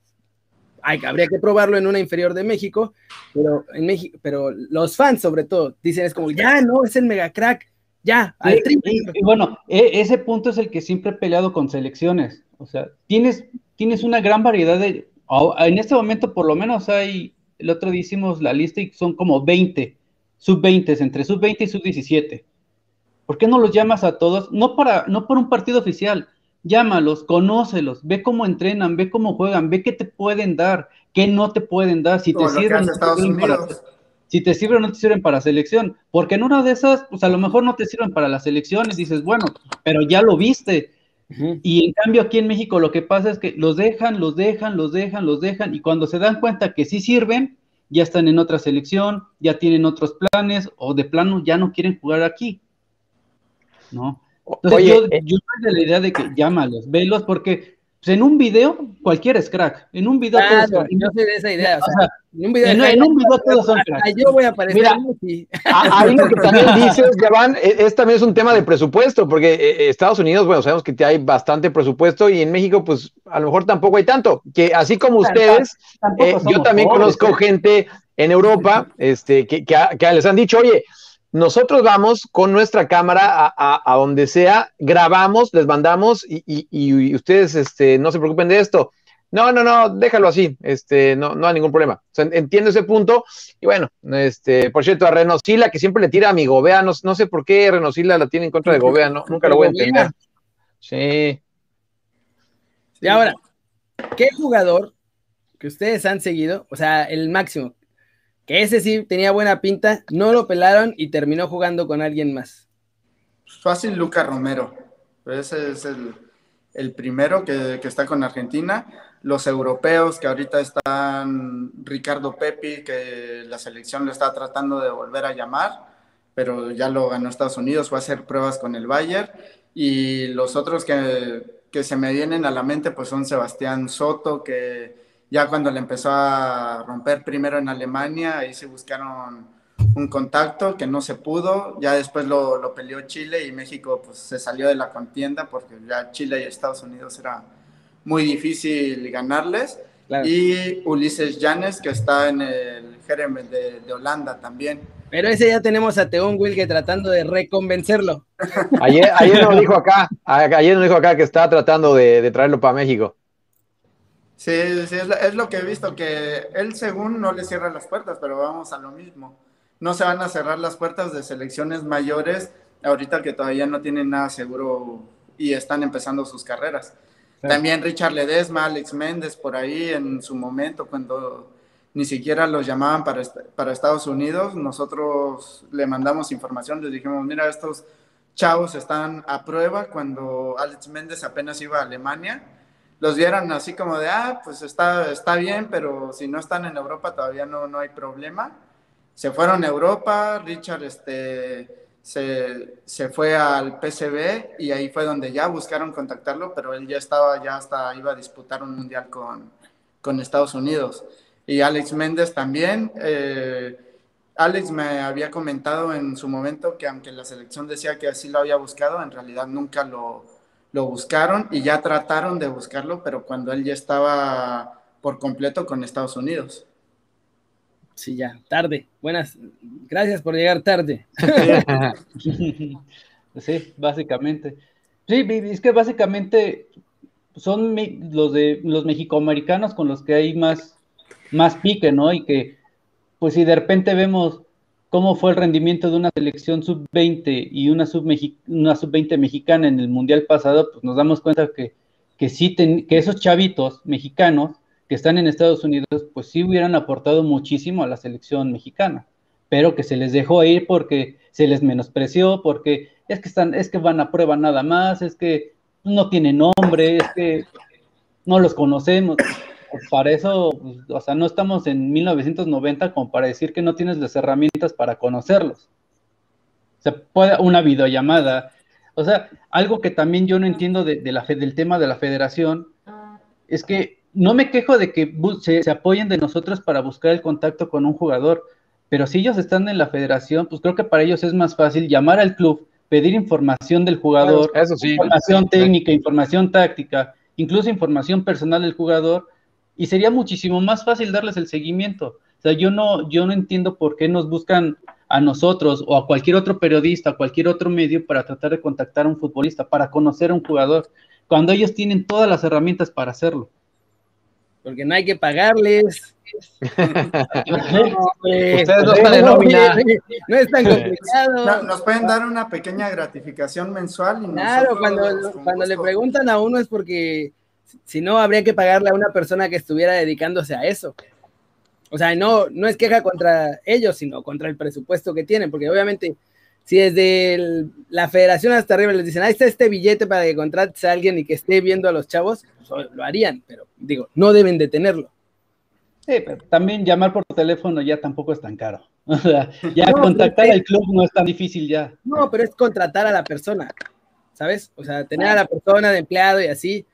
hay, habría que probarlo en una inferior de México, pero en México, pero los fans sobre todo dicen es como, ya, no, es el mega crack, ya, al y, bueno, e, ese punto es el que siempre he peleado con selecciones, o sea, tienes, tienes una gran variedad de, en este momento por lo menos hay, el otro día hicimos la lista y son como 20, sub 20, entre sub 20 y sub 17 ¿Por qué no los llamas a todos? No, para, no por un partido oficial, llámalos, conócelos, ve cómo entrenan, ve cómo juegan, ve qué te pueden dar, qué no te pueden dar, si te sirven, para, si te sirven o no te sirven para selección, porque en una de esas, pues a lo mejor no te sirven para las selecciones, dices, bueno, pero ya lo viste. Y en cambio aquí en México lo que pasa es que los dejan, los dejan, los dejan, los dejan, y cuando se dan cuenta que sí sirven, ya están en otra selección, ya tienen otros planes, o de plano ya no quieren jugar aquí. ¿No? Oye, yo, eh, yo soy de la idea de que llámalos, velos, porque pues en un video, cualquiera es crack. En un video claro, todos Yo soy de esa idea. O sea, en un video, en, un video todos son cracks. Yo voy a aparecer Mira, lo que también dices, Yavan, es, es, también es un tema de presupuesto, porque eh, Estados Unidos, bueno, sabemos que hay bastante presupuesto y en México, pues a lo mejor tampoco hay tanto. Que así como ustedes, eh, yo también conozco ¿eh? gente en Europa este, que, que, que les han dicho, oye, nosotros vamos con nuestra cámara a, donde sea, grabamos, les mandamos y, ustedes este, no se preocupen de esto. No, no, no, déjalo así, este, no, no hay ningún problema. entiendo ese punto. Y bueno, este, por cierto, a Renosila, que siempre le tira a mi Gobea, no, no sé por qué Renosila la tiene en contra de Gobea, no, nunca lo voy a entender. Sí. Y ahora, ¿qué jugador que ustedes han seguido, o sea, el máximo, que ese sí tenía buena pinta, no lo pelaron y terminó jugando con alguien más. Fácil Luca Romero, ese es el, primero que, está con Argentina. Los europeos que ahorita están, Ricardo Pepi, que la selección lo está tratando de volver a llamar, pero ya lo ganó Estados Unidos, fue a hacer pruebas con el Bayern. Y los otros que, que se me vienen a la mente, pues son Sebastián Soto, que ya cuando le empezó a romper primero en Alemania, ahí se buscaron un contacto que no se pudo, ya después lo, lo peleó Chile y México pues se salió de la contienda porque ya Chile y Estados Unidos era muy difícil ganarles. Y Ulises Llanes, que está en el Jerem de, de, Holanda también. Pero ese ya tenemos a Teón Wilke tratando de reconvencerlo. Ayer, ayer nos dijo acá, ayer nos dijo acá que está tratando de, de traerlo para México. Sí, sí es, lo que he visto, que él según no le cierra las puertas, pero vamos a lo mismo. No se van a cerrar las puertas de selecciones mayores ahorita que todavía no tienen nada seguro y están empezando sus carreras. También Richard Ledesma, Alex Méndez por ahí en su momento cuando ni siquiera los llamaban para, para Estados Unidos, nosotros le mandamos información, les dijimos, mira, estos chavos están a prueba cuando Alex Méndez apenas iba a Alemania los vieron así como de, ah, pues está, está bien, pero si no están en Europa todavía no, no hay problema. Se fueron a Europa, Richard este, se, se, fue al PCB y ahí fue donde ya buscaron contactarlo, pero él ya estaba, ya hasta iba a disputar un mundial con, con Estados Unidos. Y Alex Méndez también. Eh, Alex me había comentado en su momento que aunque la selección decía que así lo había buscado, en realidad nunca lo, lo buscaron y ya trataron de buscarlo, pero cuando él ya estaba por completo con Estados Unidos. Sí, ya, tarde. Buenas, gracias por llegar tarde. sí, básicamente. Sí, es que básicamente son los de los mexicoamericanos con los que hay más, más pique, ¿no? Y que, pues si de repente vemos cómo fue el rendimiento de una selección sub-20 y una sub-20 mexicana en el Mundial pasado, pues nos damos cuenta que, que sí, que esos chavitos mexicanos que están en Estados Unidos, pues sí hubieran aportado muchísimo a la selección mexicana, pero que se les dejó ir porque se les menospreció, porque es que, están, es que van a prueba nada más, es que no tienen nombre, es que no los conocemos. Pues, para eso, pues, o sea, no estamos en 1990 como para decir que no tienes las herramientas para conocerlos. O sea, puede una videollamada. O sea, algo que también yo no entiendo de, la del tema de la federación es que no me quejo de que se, apoyen de nosotros para buscar el contacto con un jugador, pero si ellos están en la federación, pues creo que para ellos es más fácil llamar al club, pedir información del jugador, información técnica, información táctica, incluso información personal del jugador, y sería muchísimo más fácil darles el seguimiento. O sea, yo no, yo no entiendo por qué nos buscan a nosotros o a cualquier otro periodista, a cualquier otro medio para tratar de contactar a un futbolista, para conocer a un jugador, cuando ellos tienen todas las herramientas para hacerlo. Porque no hay que pagarles. Ustedes no están en nómina. No es tan complicado. nos pueden dar una pequeña gratificación mensual. claro, cuando, cuando le preguntan a uno es porque si no, habría que pagarle a una persona que estuviera dedicándose a eso. O sea, no, no es queja contra ellos, sino contra el presupuesto que tienen, porque obviamente si desde la federación hasta arriba les dicen, ahí está este billete para que contrates a alguien y que esté viendo a los chavos, pues, lo harían, pero digo, no deben de tenerlo. Sí, pero también llamar por teléfono ya tampoco es tan caro. O sea, ya contactar al club no es tan difícil ya. No, pero es contratar a la persona, ¿sabes? O sea, tener a la persona de empleado y así,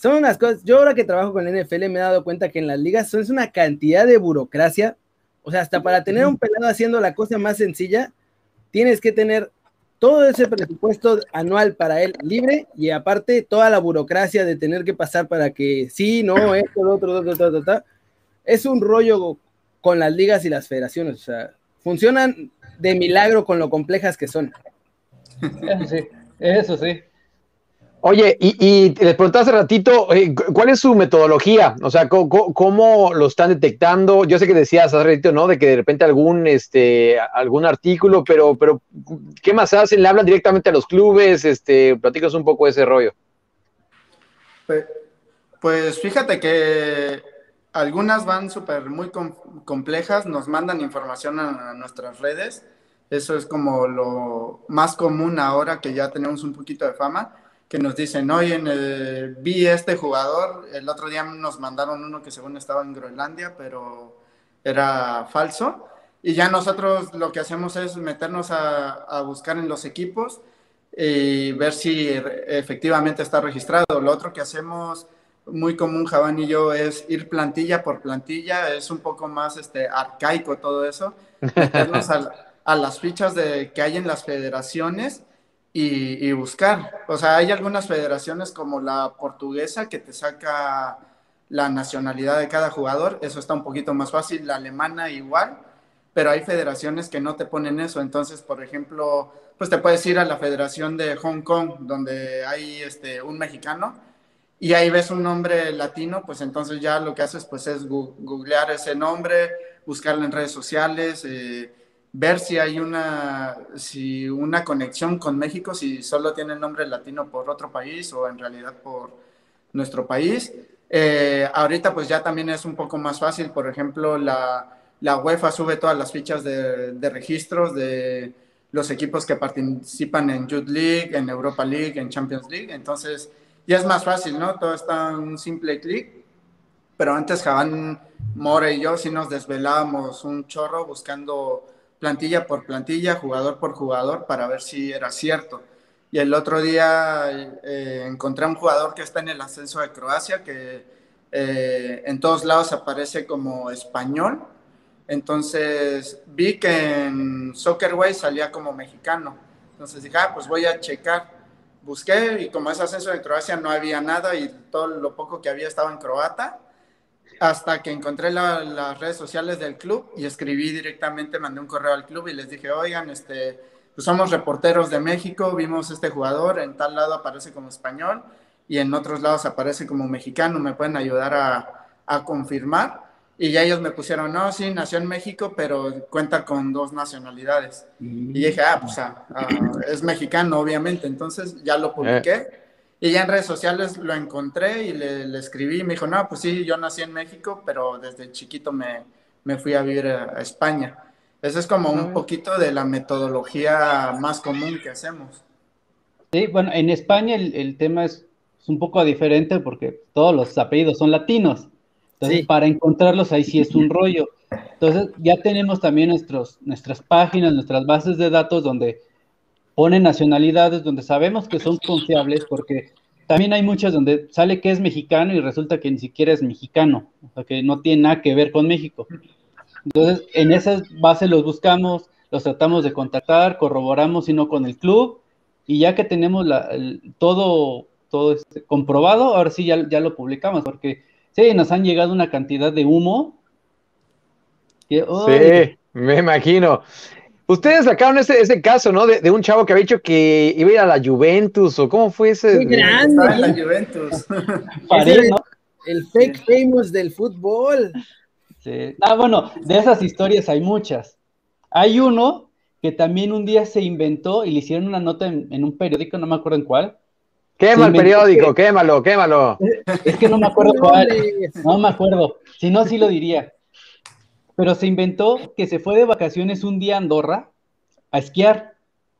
son unas cosas, yo ahora que trabajo con la NFL me he dado cuenta que en las ligas son, es una cantidad de burocracia, o sea, hasta para tener un pelado haciendo la cosa más sencilla, tienes que tener todo ese presupuesto anual para él libre y aparte toda la burocracia de tener que pasar para que sí, no, esto, lo otro, otro, otro, otro, es un rollo con las ligas y las federaciones, o sea, funcionan de milagro con lo complejas que son. Eso sí, eso sí. Oye, y, y les pregunté hace ratito, eh, ¿cuál es su metodología? O sea, ¿cómo, lo están detectando? Yo sé que decías hace ratito, ¿no? De que de repente algún, este, algún artículo, pero, pero ¿qué más hacen? ¿Le hablan directamente a los clubes? Este, platicas un poco de ese rollo. Pues, fíjate que algunas van súper muy complejas, nos mandan información a nuestras redes. Eso es como lo más común ahora que ya tenemos un poquito de fama que nos dicen, oye, eh, vi este jugador, el otro día nos mandaron uno que según estaba en Groenlandia, pero era falso. Y ya nosotros lo que hacemos es meternos a, buscar en los equipos y ver si efectivamente está registrado. Lo otro que hacemos muy común, Javán y yo, es ir plantilla por plantilla. Es un poco más este, arcaico todo eso. Meternos a, a las fichas de, que hay en las federaciones y, buscar. O sea, hay algunas federaciones como la portuguesa que te saca la nacionalidad de cada jugador, eso está un poquito más fácil, la alemana igual, pero hay federaciones que no te ponen eso, entonces, por ejemplo, pues te puedes ir a la federación de Hong Kong, donde hay este, un mexicano, y ahí ves un nombre latino, pues entonces ya lo que haces pues es googlear ese nombre, buscarlo en redes sociales, eh, ver si hay una, si una conexión con México, si solo tiene el nombre latino por otro país o en realidad por nuestro país. Eh, ahorita pues ya también es un poco más fácil, por ejemplo, la, la UEFA sube todas las fichas de, de, registros de los equipos que participan en Youth League, en Europa League, en Champions League, entonces ya es más fácil, ¿no? Todo está en un simple clic, pero antes Javán Mora y yo sí nos desvelábamos un chorro buscando plantilla por plantilla, jugador por jugador, para ver si era cierto. Y el otro día eh, encontré a un jugador que está en el ascenso de Croacia, que eh, en todos lados aparece como español. Entonces vi que en Soccerway salía como mexicano. Entonces dije, ah, pues voy a checar. Busqué y como es ascenso de Croacia no había nada y todo lo poco que había estaba en croata hasta que encontré las redes sociales del club y escribí directamente, mandé un correo al club y les dije, oigan, este, pues somos reporteros de México, vimos este jugador, en tal lado aparece como español y en otros lados aparece como mexicano, ¿me pueden ayudar a, a confirmar? Y ya ellos me pusieron, no, sí, nació en México, pero cuenta con dos nacionalidades. Y dije, ah, pues ah, ah, es mexicano, obviamente. Entonces ya lo publiqué. Eh. Y ya en redes sociales lo encontré y le, escribí y me dijo, no, pues sí, yo nací en México, pero desde chiquito me, me fui a vivir a, España. Eso es como un poquito de la metodología más común que hacemos. Sí, bueno, en España el, el tema es, un poco diferente porque todos los apellidos son latinos. Entonces, para encontrarlos ahí sí es un rollo. Entonces, ya tenemos también nuestros, nuestras páginas, nuestras bases de datos donde ponen nacionalidades donde sabemos que son confiables porque también hay muchas donde sale que es mexicano y resulta que ni siquiera es mexicano, o sea que no tiene nada que ver con México. Entonces, en esas bases los buscamos, los tratamos de contactar, corroboramos si no con el club y ya que tenemos la, todo, todo este comprobado, ahora sí ya, ya lo publicamos porque sí, nos han llegado una cantidad de humo. sí, me imagino. Ustedes sacaron ese, ese caso, ¿no? De, un chavo que había dicho que iba a ir a la Juventus, o cómo fue ese. Muy grande. En la Juventus. el, fake famous del fútbol. Sí. Ah, bueno, de esas historias hay muchas. Hay uno que también un día se inventó y le hicieron una nota en, un periódico, no me acuerdo en cuál. Quema el periódico, quémalo, quémalo. Es que no me acuerdo cuál. No me acuerdo. Si no, sí lo diría pero se inventó que se fue de vacaciones un día a Andorra a esquiar.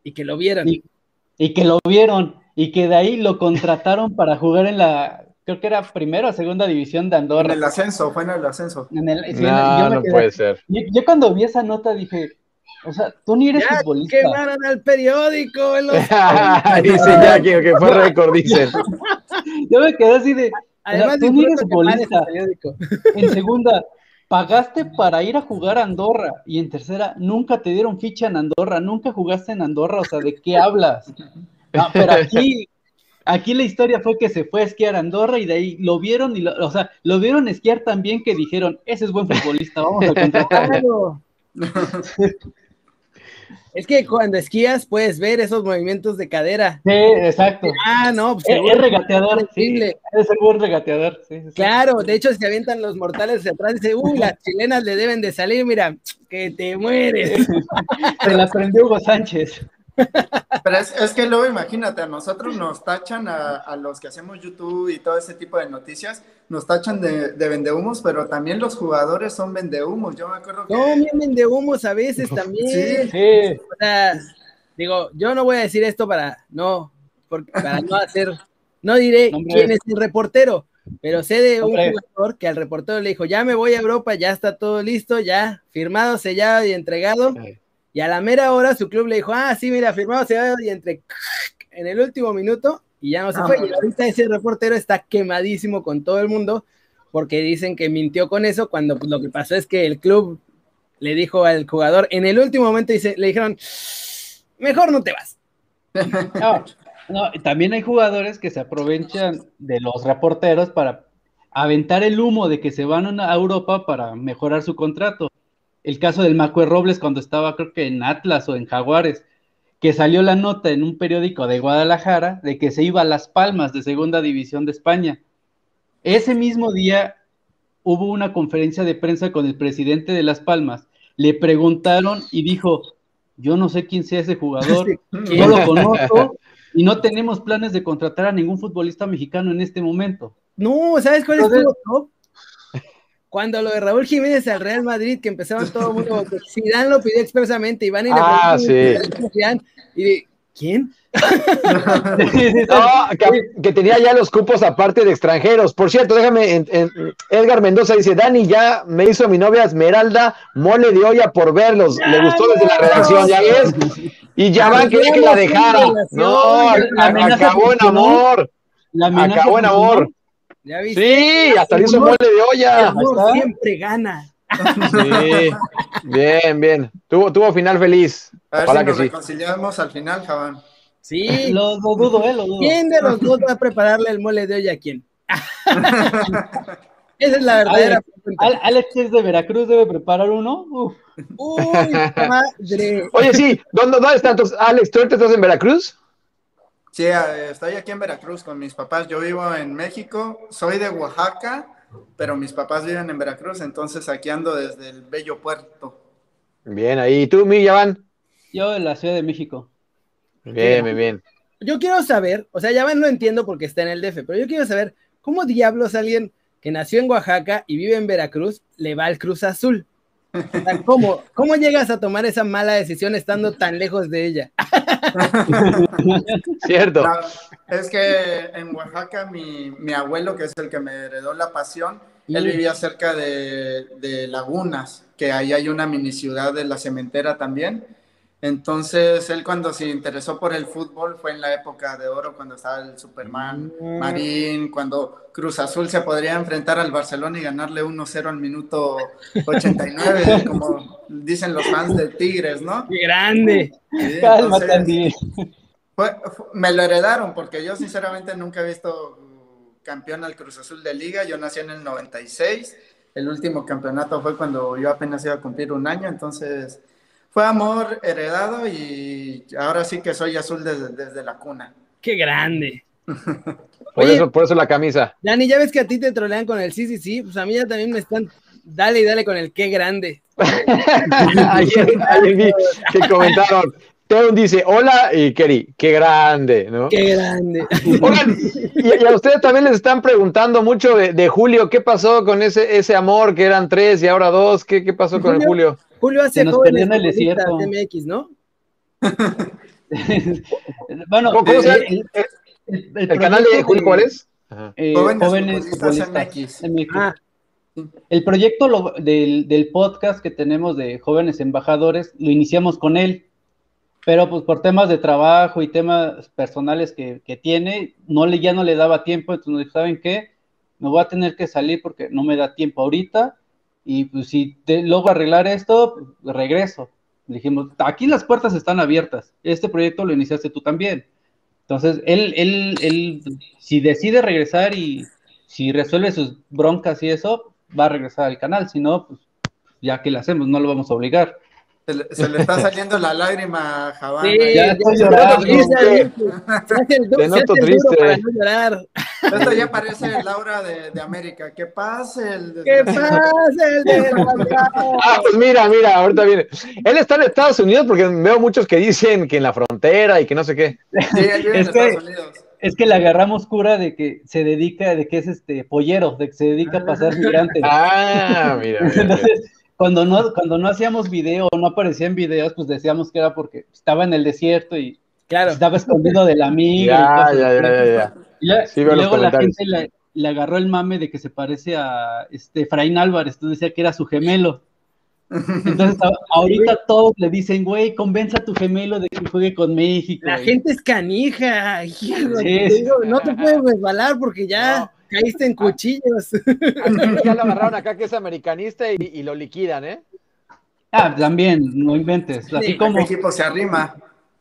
Y que lo vieron. Y, que lo vieron. Y que de ahí lo contrataron para jugar en la, creo que era primera o segunda división de Andorra. En el ascenso, fue en el ascenso. no, no puede ser. Yo, cuando vi esa nota dije, o sea, tú ni eres ya futbolista. quemaron el periódico. Dice ya que, fue récord, dicen. yo me quedé así de, Además, tú no eres que futbolista. En segunda, pagaste para ir a jugar a Andorra. Y en tercera, nunca te dieron ficha en Andorra, nunca jugaste en Andorra. O sea, ¿de qué hablas? No, pero aquí, aquí la historia fue que se fue a esquiar a Andorra y de ahí lo vieron y lo, o sea, lo vieron esquiar tan bien que dijeron, ese es buen futbolista, vamos a contratarlo. Es que cuando esquías puedes ver esos movimientos de cadera. Sí, exacto. Ah, no, pues Es, regateador, sí, es el buen regateador. sí, sí, sí. Claro, de hecho se avientan los mortales hacia atrás y dice, uy, las chilenas le deben de salir, mira, que te mueres. Se la aprendió Hugo Sánchez. Pero es, es que luego imagínate, a nosotros nos tachan a, a los que hacemos YouTube y todo ese tipo de noticias, nos tachan de, de vendehumos, pero también los jugadores son vendehumos. Yo me acuerdo que... No, vienen de humos a veces también. Sí. Sí, O sea, digo, yo no voy a decir esto para no, porque, para no hacer, no diré Hombre. quién es el reportero, pero sé de un Hombre. jugador que al reportero le dijo, ya me voy a Europa, ya está todo listo, ya firmado, sellado y entregado. Y a la mera hora su club le dijo, ah, sí, mira, firmado, sellado y entre en el último minuto y ya no se Ah, fue. Y ahorita ese reportero está quemadísimo con todo el mundo porque dicen que mintió con eso cuando pues, lo que pasó es que el club le dijo al jugador, en el último momento le dijeron, mejor no te vas. No, no, también hay jugadores que se aprovechan de los reporteros para aventar el humo de que se van a Europa para mejorar su contrato. El caso del Macue Robles cuando estaba creo que en Atlas o en Jaguares, que salió la nota en un periódico de Guadalajara de que se iba a Las Palmas de Segunda División de España. Ese mismo día hubo una conferencia de prensa con el presidente de Las Palmas. Le preguntaron y dijo, yo no sé quién sea ese jugador, no lo conozco y no tenemos planes de contratar a ningún futbolista mexicano en este momento. No, ¿sabes cuál Entonces- estuvo top? Cuando lo de Raúl Jiménez al Real Madrid, que empezaron todo el mundo, que Zidane lo pidió expresamente, y van y le Ah, a Zidane, y de, ¿quién? No, que, que tenía ya los cupos aparte de extranjeros. Por cierto, déjame, en- en- Edgar Mendoza dice, Dani ya me hizo mi novia Esmeralda mole de olla por verlos. Le gustó desde la redacción, ¿ya ves? Y ya van quería que la dejara. No, acabó en amor. Acabó en amor. ¿Ya viste? Sí, hasta le hizo mole de El olla. amor siempre gana. Sí, bien, bien. Tuvo, tuvo final feliz. A ver Ojalá si que nos sí. reconciliamos al final, Javán. Sí. Lo, lo dudo, eh, lo dudo. ¿Quién de los dos va a prepararle el mole de olla a quién? Esa es la verdadera Alex, pregunta. Al- Alex es de Veracruz, debe preparar uno. Uf. Uy, madre. Oye, sí, ¿dónde, dónde están? Entonces, Alex, ¿tú ahorita estás en Veracruz? Sí, estoy aquí en Veracruz con mis papás. Yo vivo en México, soy de Oaxaca, pero mis papás viven en Veracruz, entonces aquí ando desde el bello puerto. Bien, ahí. ¿Y tú, mi Yavan? Yo de la Ciudad de México. Bien, bien, bien. Yo quiero saber, o sea, ya van, lo entiendo porque está en el DF, pero yo quiero saber cómo diablos alguien que nació en Oaxaca y vive en Veracruz le va al Cruz Azul. ¿Cómo, ¿Cómo llegas a tomar esa mala decisión estando tan lejos de ella? Cierto. Es que en Oaxaca mi, mi abuelo, que es el que me heredó la pasión, él vivía cerca de, de Lagunas, que ahí hay una mini ciudad de la cementera también. Entonces, él cuando se interesó por el fútbol fue en la época de oro, cuando estaba el Superman, Mm. Marín, cuando Cruz Azul se podría enfrentar al Barcelona y ganarle 1-0 al minuto 89, como dicen los fans de Tigres, ¿no? ¡Qué grande! Sí, entonces- fue- me lo heredaron porque yo sinceramente nunca he visto campeón al Cruz Azul de Liga. Yo nací en el 96. El último campeonato fue cuando yo apenas iba a cumplir un año. Entonces fue amor heredado y ahora sí que soy azul desde, desde la cuna. ¡Qué grande! Por Oye. eso, por eso la camisa. Dani, ya ves que a ti te trolean con el sí, sí, sí, pues a mí ya también me están, dale y dale con el qué grande. ayer, ayer vi que comentaron. Teon dice, hola, y Keri, qué grande, ¿no? ¡Qué grande! Oigan, y, y a ustedes también les están preguntando mucho de, de Julio, ¿qué pasó con ese, ese amor que eran tres y ahora dos? ¿Qué, qué pasó con el Julio? Julio hace jóvenes en el desierto. MX, ¿no? bueno, ¿Cómo, cómo se llama? el, el- el ¿El canal de Julio cuál es? Eh, Jóvenes jóvenes Futbolistas futbolistas MX. MX. Ah, El proyecto lo- del, del podcast que tenemos de jóvenes embajadores lo iniciamos con él, pero pues por temas de trabajo y temas personales que, que tiene, no le, ya no le daba tiempo, entonces nos dijo, ¿saben qué? me voy a tener que salir porque no me da tiempo ahorita, y pues si te logro arreglar esto, pues, regreso. Le dijimos, aquí las puertas están abiertas, este proyecto lo iniciaste tú también. Entonces, él, él, él, si decide regresar y si resuelve sus broncas y eso, va a regresar al canal, si no, pues ya que le hacemos, no lo vamos a obligar. Se le, está saliendo la lágrima a Javán. Sí, ya estoy llorando. Te noto triste. Para no llorar. Esto ya parece Laura de, de América. ¿Qué pasa el ¿Qué pasa el de Ah, pues mira, mira, ahorita viene. Él está en Estados Unidos porque veo muchos que dicen que en la frontera y que no sé qué. Sí, él vive en Estados Unidos es que le agarramos cura de que se dedica, de que es este pollero, de que se dedica a pasar migrantes. Ah, mira. mira. Entonces, cuando no, cuando no hacíamos video o no aparecían videos, pues decíamos que era porque estaba en el desierto y claro. estaba escondido del amigo. Ya, ya, ya, ya, ya. Y, la, y luego la gente le, le, agarró el mame de que se parece a este Efraín Álvarez, entonces decía que era su gemelo. Entonces, ahorita todos le dicen, güey, convence a tu gemelo de que juegue con México. La gente es canija, sí, digo, no te puedes resbalar porque ya no. Caíste en cuchillos. ya lo agarraron acá que es americanista y, y lo liquidan, ¿eh? Ah, también, no inventes. Así sí, como. El equipo se arrima.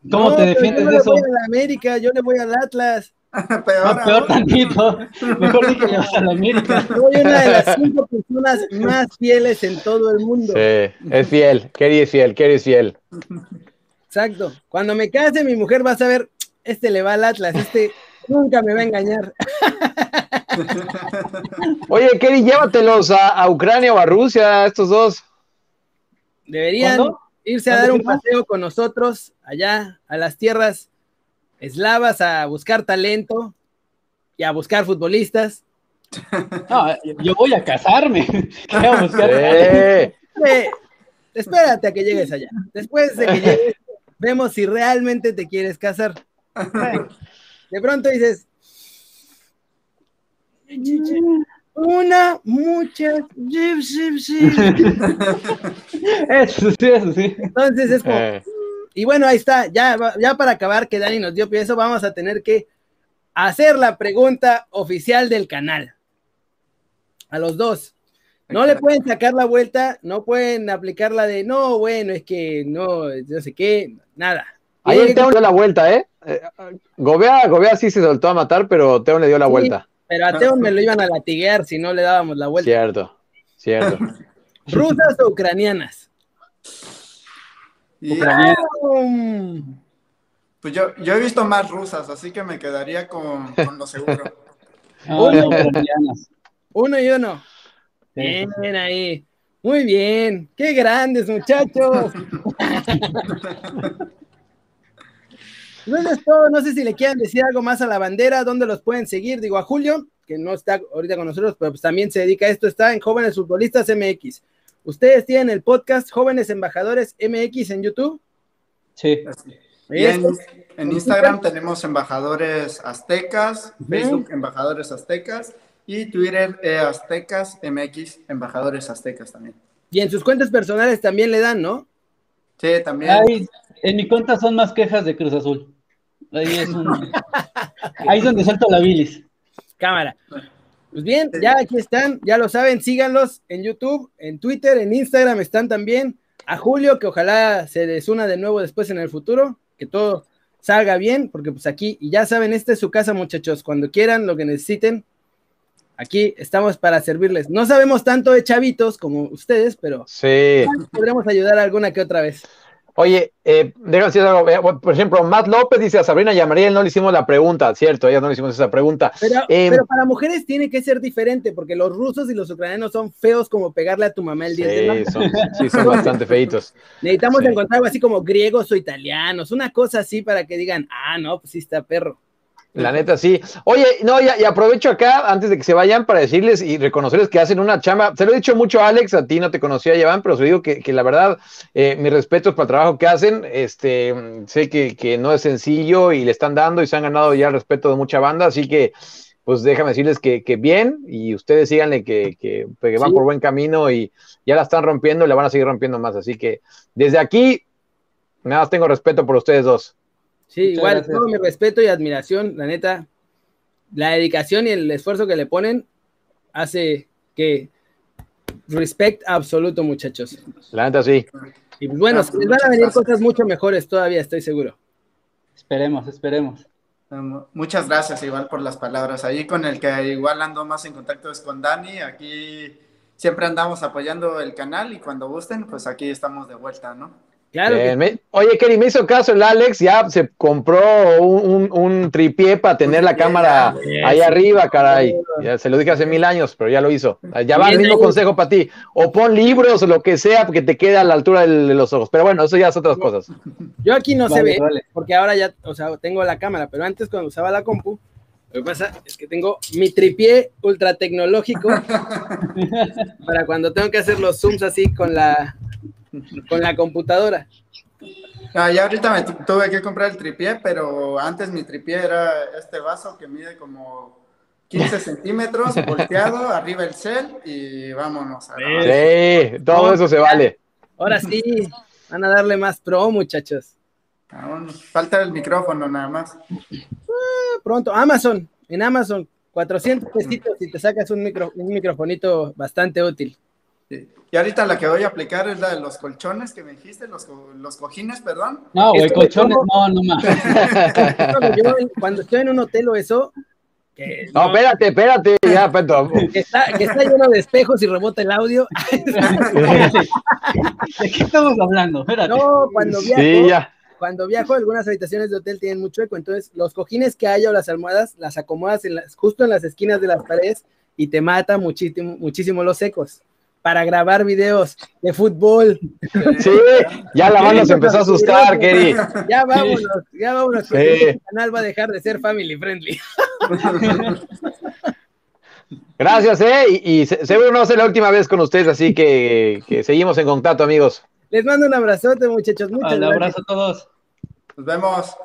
¿Cómo no, te defiendes yo de eso? Yo le voy a la América, yo le voy al Atlas. peor, no, peor tantito. Mejor di que le vas a la América. Soy una de las cinco personas más fieles en todo el mundo. Sí, es fiel. Kerry es fiel, Kerry es fiel. Exacto. Cuando me case, mi mujer va a saber, este le va al Atlas, este nunca me va a engañar. Oye, Kerry, llévatelos a, a, Ucrania o a Rusia, a estos dos. Deberían ¿Cuándo? irse a dar un paseo con nosotros allá a las tierras eslavas a buscar talento y a buscar futbolistas. No, yo voy a casarme. Voy a buscar sí. sí. Espérate a que llegues allá. Después de que llegues, vemos si realmente te quieres casar. De pronto dices, una, muchas, eso sí, eso sí. Entonces es como, eh. y bueno, ahí está, ya, ya para acabar, que Dani nos dio pie eso, vamos a tener que hacer la pregunta oficial del canal. A los dos. No le pueden sacar la vuelta, no pueden aplicar la de, no, bueno, es que no, no sé qué, nada. Ahí Teo le dio la vuelta, ¿eh? Gobea, Gobea sí se soltó a matar, pero Teo le dio la sí, vuelta. Pero a Teo me lo iban a latiguear si no le dábamos la vuelta. Cierto, cierto. ¿Rusas o ucranianas? Yeah. Ucranianas. Pues yo, yo he visto más rusas, así que me quedaría con, con lo seguro. uno, ucranianas. uno y uno. Bien ahí. Muy bien. Qué grandes, muchachos. Bueno, es todo. No sé si le quieran decir algo más a la bandera, dónde los pueden seguir. Digo, a Julio, que no está ahorita con nosotros, pero pues también se dedica a esto, está en Jóvenes Futbolistas MX. ¿Ustedes tienen el podcast Jóvenes Embajadores MX en YouTube? Sí. Y en, en, Instagram tenemos Embajadores Aztecas, Facebook Embajadores Aztecas y Twitter eh, Aztecas MX Embajadores Aztecas también. Y en sus cuentas personales también le dan, ¿no? Sí, también. Ay, en mi cuenta son más quejas de Cruz Azul. Ahí es, un... Ahí es donde suelto la bilis. Cámara. Pues bien, ya aquí están, ya lo saben, síganlos en YouTube, en Twitter, en Instagram están también. A Julio, que ojalá se desuna de nuevo después en el futuro, que todo salga bien, porque pues aquí, y ya saben, esta es su casa, muchachos, cuando quieran, lo que necesiten, aquí estamos para servirles. No sabemos tanto de chavitos como ustedes, pero sí. podremos ayudar alguna que otra vez. Oye, eh, déjame decir algo. Por ejemplo, Matt López dice a Sabrina y a Mariel no le hicimos la pregunta, cierto, ellas no le hicimos esa pregunta. Pero, eh, pero, para mujeres tiene que ser diferente, porque los rusos y los ucranianos son feos como pegarle a tu mamá el 10 sí, de marzo. Son, sí, son bastante feitos. Necesitamos sí. encontrar algo así como griegos o italianos, una cosa así para que digan, ah, no, pues sí está perro. La neta, sí. Oye, no, y, y, aprovecho acá, antes de que se vayan, para decirles y reconocerles que hacen una chamba. Se lo he dicho mucho, Alex, a ti no te conocía, Iván, pero os digo que, que la verdad, eh, mis respetos para el trabajo que hacen. Este, sé que, que, no es sencillo y le están dando y se han ganado ya el respeto de mucha banda, así que, pues déjame decirles que, que bien y ustedes síganle que, que, que van sí. por buen camino y ya la están rompiendo y la van a seguir rompiendo más. Así que desde aquí, nada más tengo respeto por ustedes dos. Sí, Muchas igual, gracias. todo mi respeto y admiración, la neta, la dedicación y el esfuerzo que le ponen, hace que respect absoluto, muchachos. La neta sí. Y bueno, les van a venir cosas mucho mejores todavía, estoy seguro. Esperemos, esperemos. Muchas gracias igual por las palabras. Ahí con el que igual ando más en contacto es con Dani. Aquí siempre andamos apoyando el canal y cuando gusten, pues aquí estamos de vuelta, ¿no? Claro. oye, Kerry, me hizo caso el Alex, ya se compró un, un, tripié para tener la cámara ahí arriba, caray. Ya se lo dije hace mil años, pero ya lo hizo. Ya va el mismo consejo para ti. O pon libros o lo que sea, porque te quede a la altura de los ojos. Pero bueno, eso ya es otras cosas. Yo aquí no se ve, porque ahora ya, o sea, tengo la cámara, pero antes cuando usaba la compu, lo que pasa es que tengo mi tripié ultra tecnológico para cuando tengo que hacer los zooms así con la con la computadora. Ah, ya ahorita me tuve que comprar el tripié, pero antes mi tripié era este vaso que mide como 15 centímetros, volteado, arriba el cel y vámonos. A sí, todo eso se vale. Ahora sí, van a darle más pro, muchachos. Ah, falta el micrófono nada más. Ah, pronto, Amazon, en Amazon, 400 pesitos y te sacas un, micro, un microfonito bastante útil. Y ahorita la que voy a aplicar es la de los colchones que me dijiste, los, los cojines, perdón. No, güey, colchones, no, no más. cuando estoy en un hotel o eso. no, espérate, espérate, ya, Petro. Que está, que está lleno de espejos y rebota el audio. ¿De qué estamos hablando? Espérate. No, cuando viajo, cuando viajo, algunas habitaciones de hotel tienen mucho eco, entonces los cojines que hay o las almohadas las acomodas en las, justo en las esquinas de las paredes y te mata muchísimo, muchísimo los ecos para grabar videos de fútbol. Sí, ya la banda se empezó a asustar, Kerry. Ya vámonos, ya vámonos, porque el canal va a dejar de ser family friendly. Gracias, eh, y, seguro no va a ser la última vez con ustedes, así que, seguimos en contacto, amigos. Les mando un abrazote, muchachos. Muchas un abrazo a todos. Nos vemos.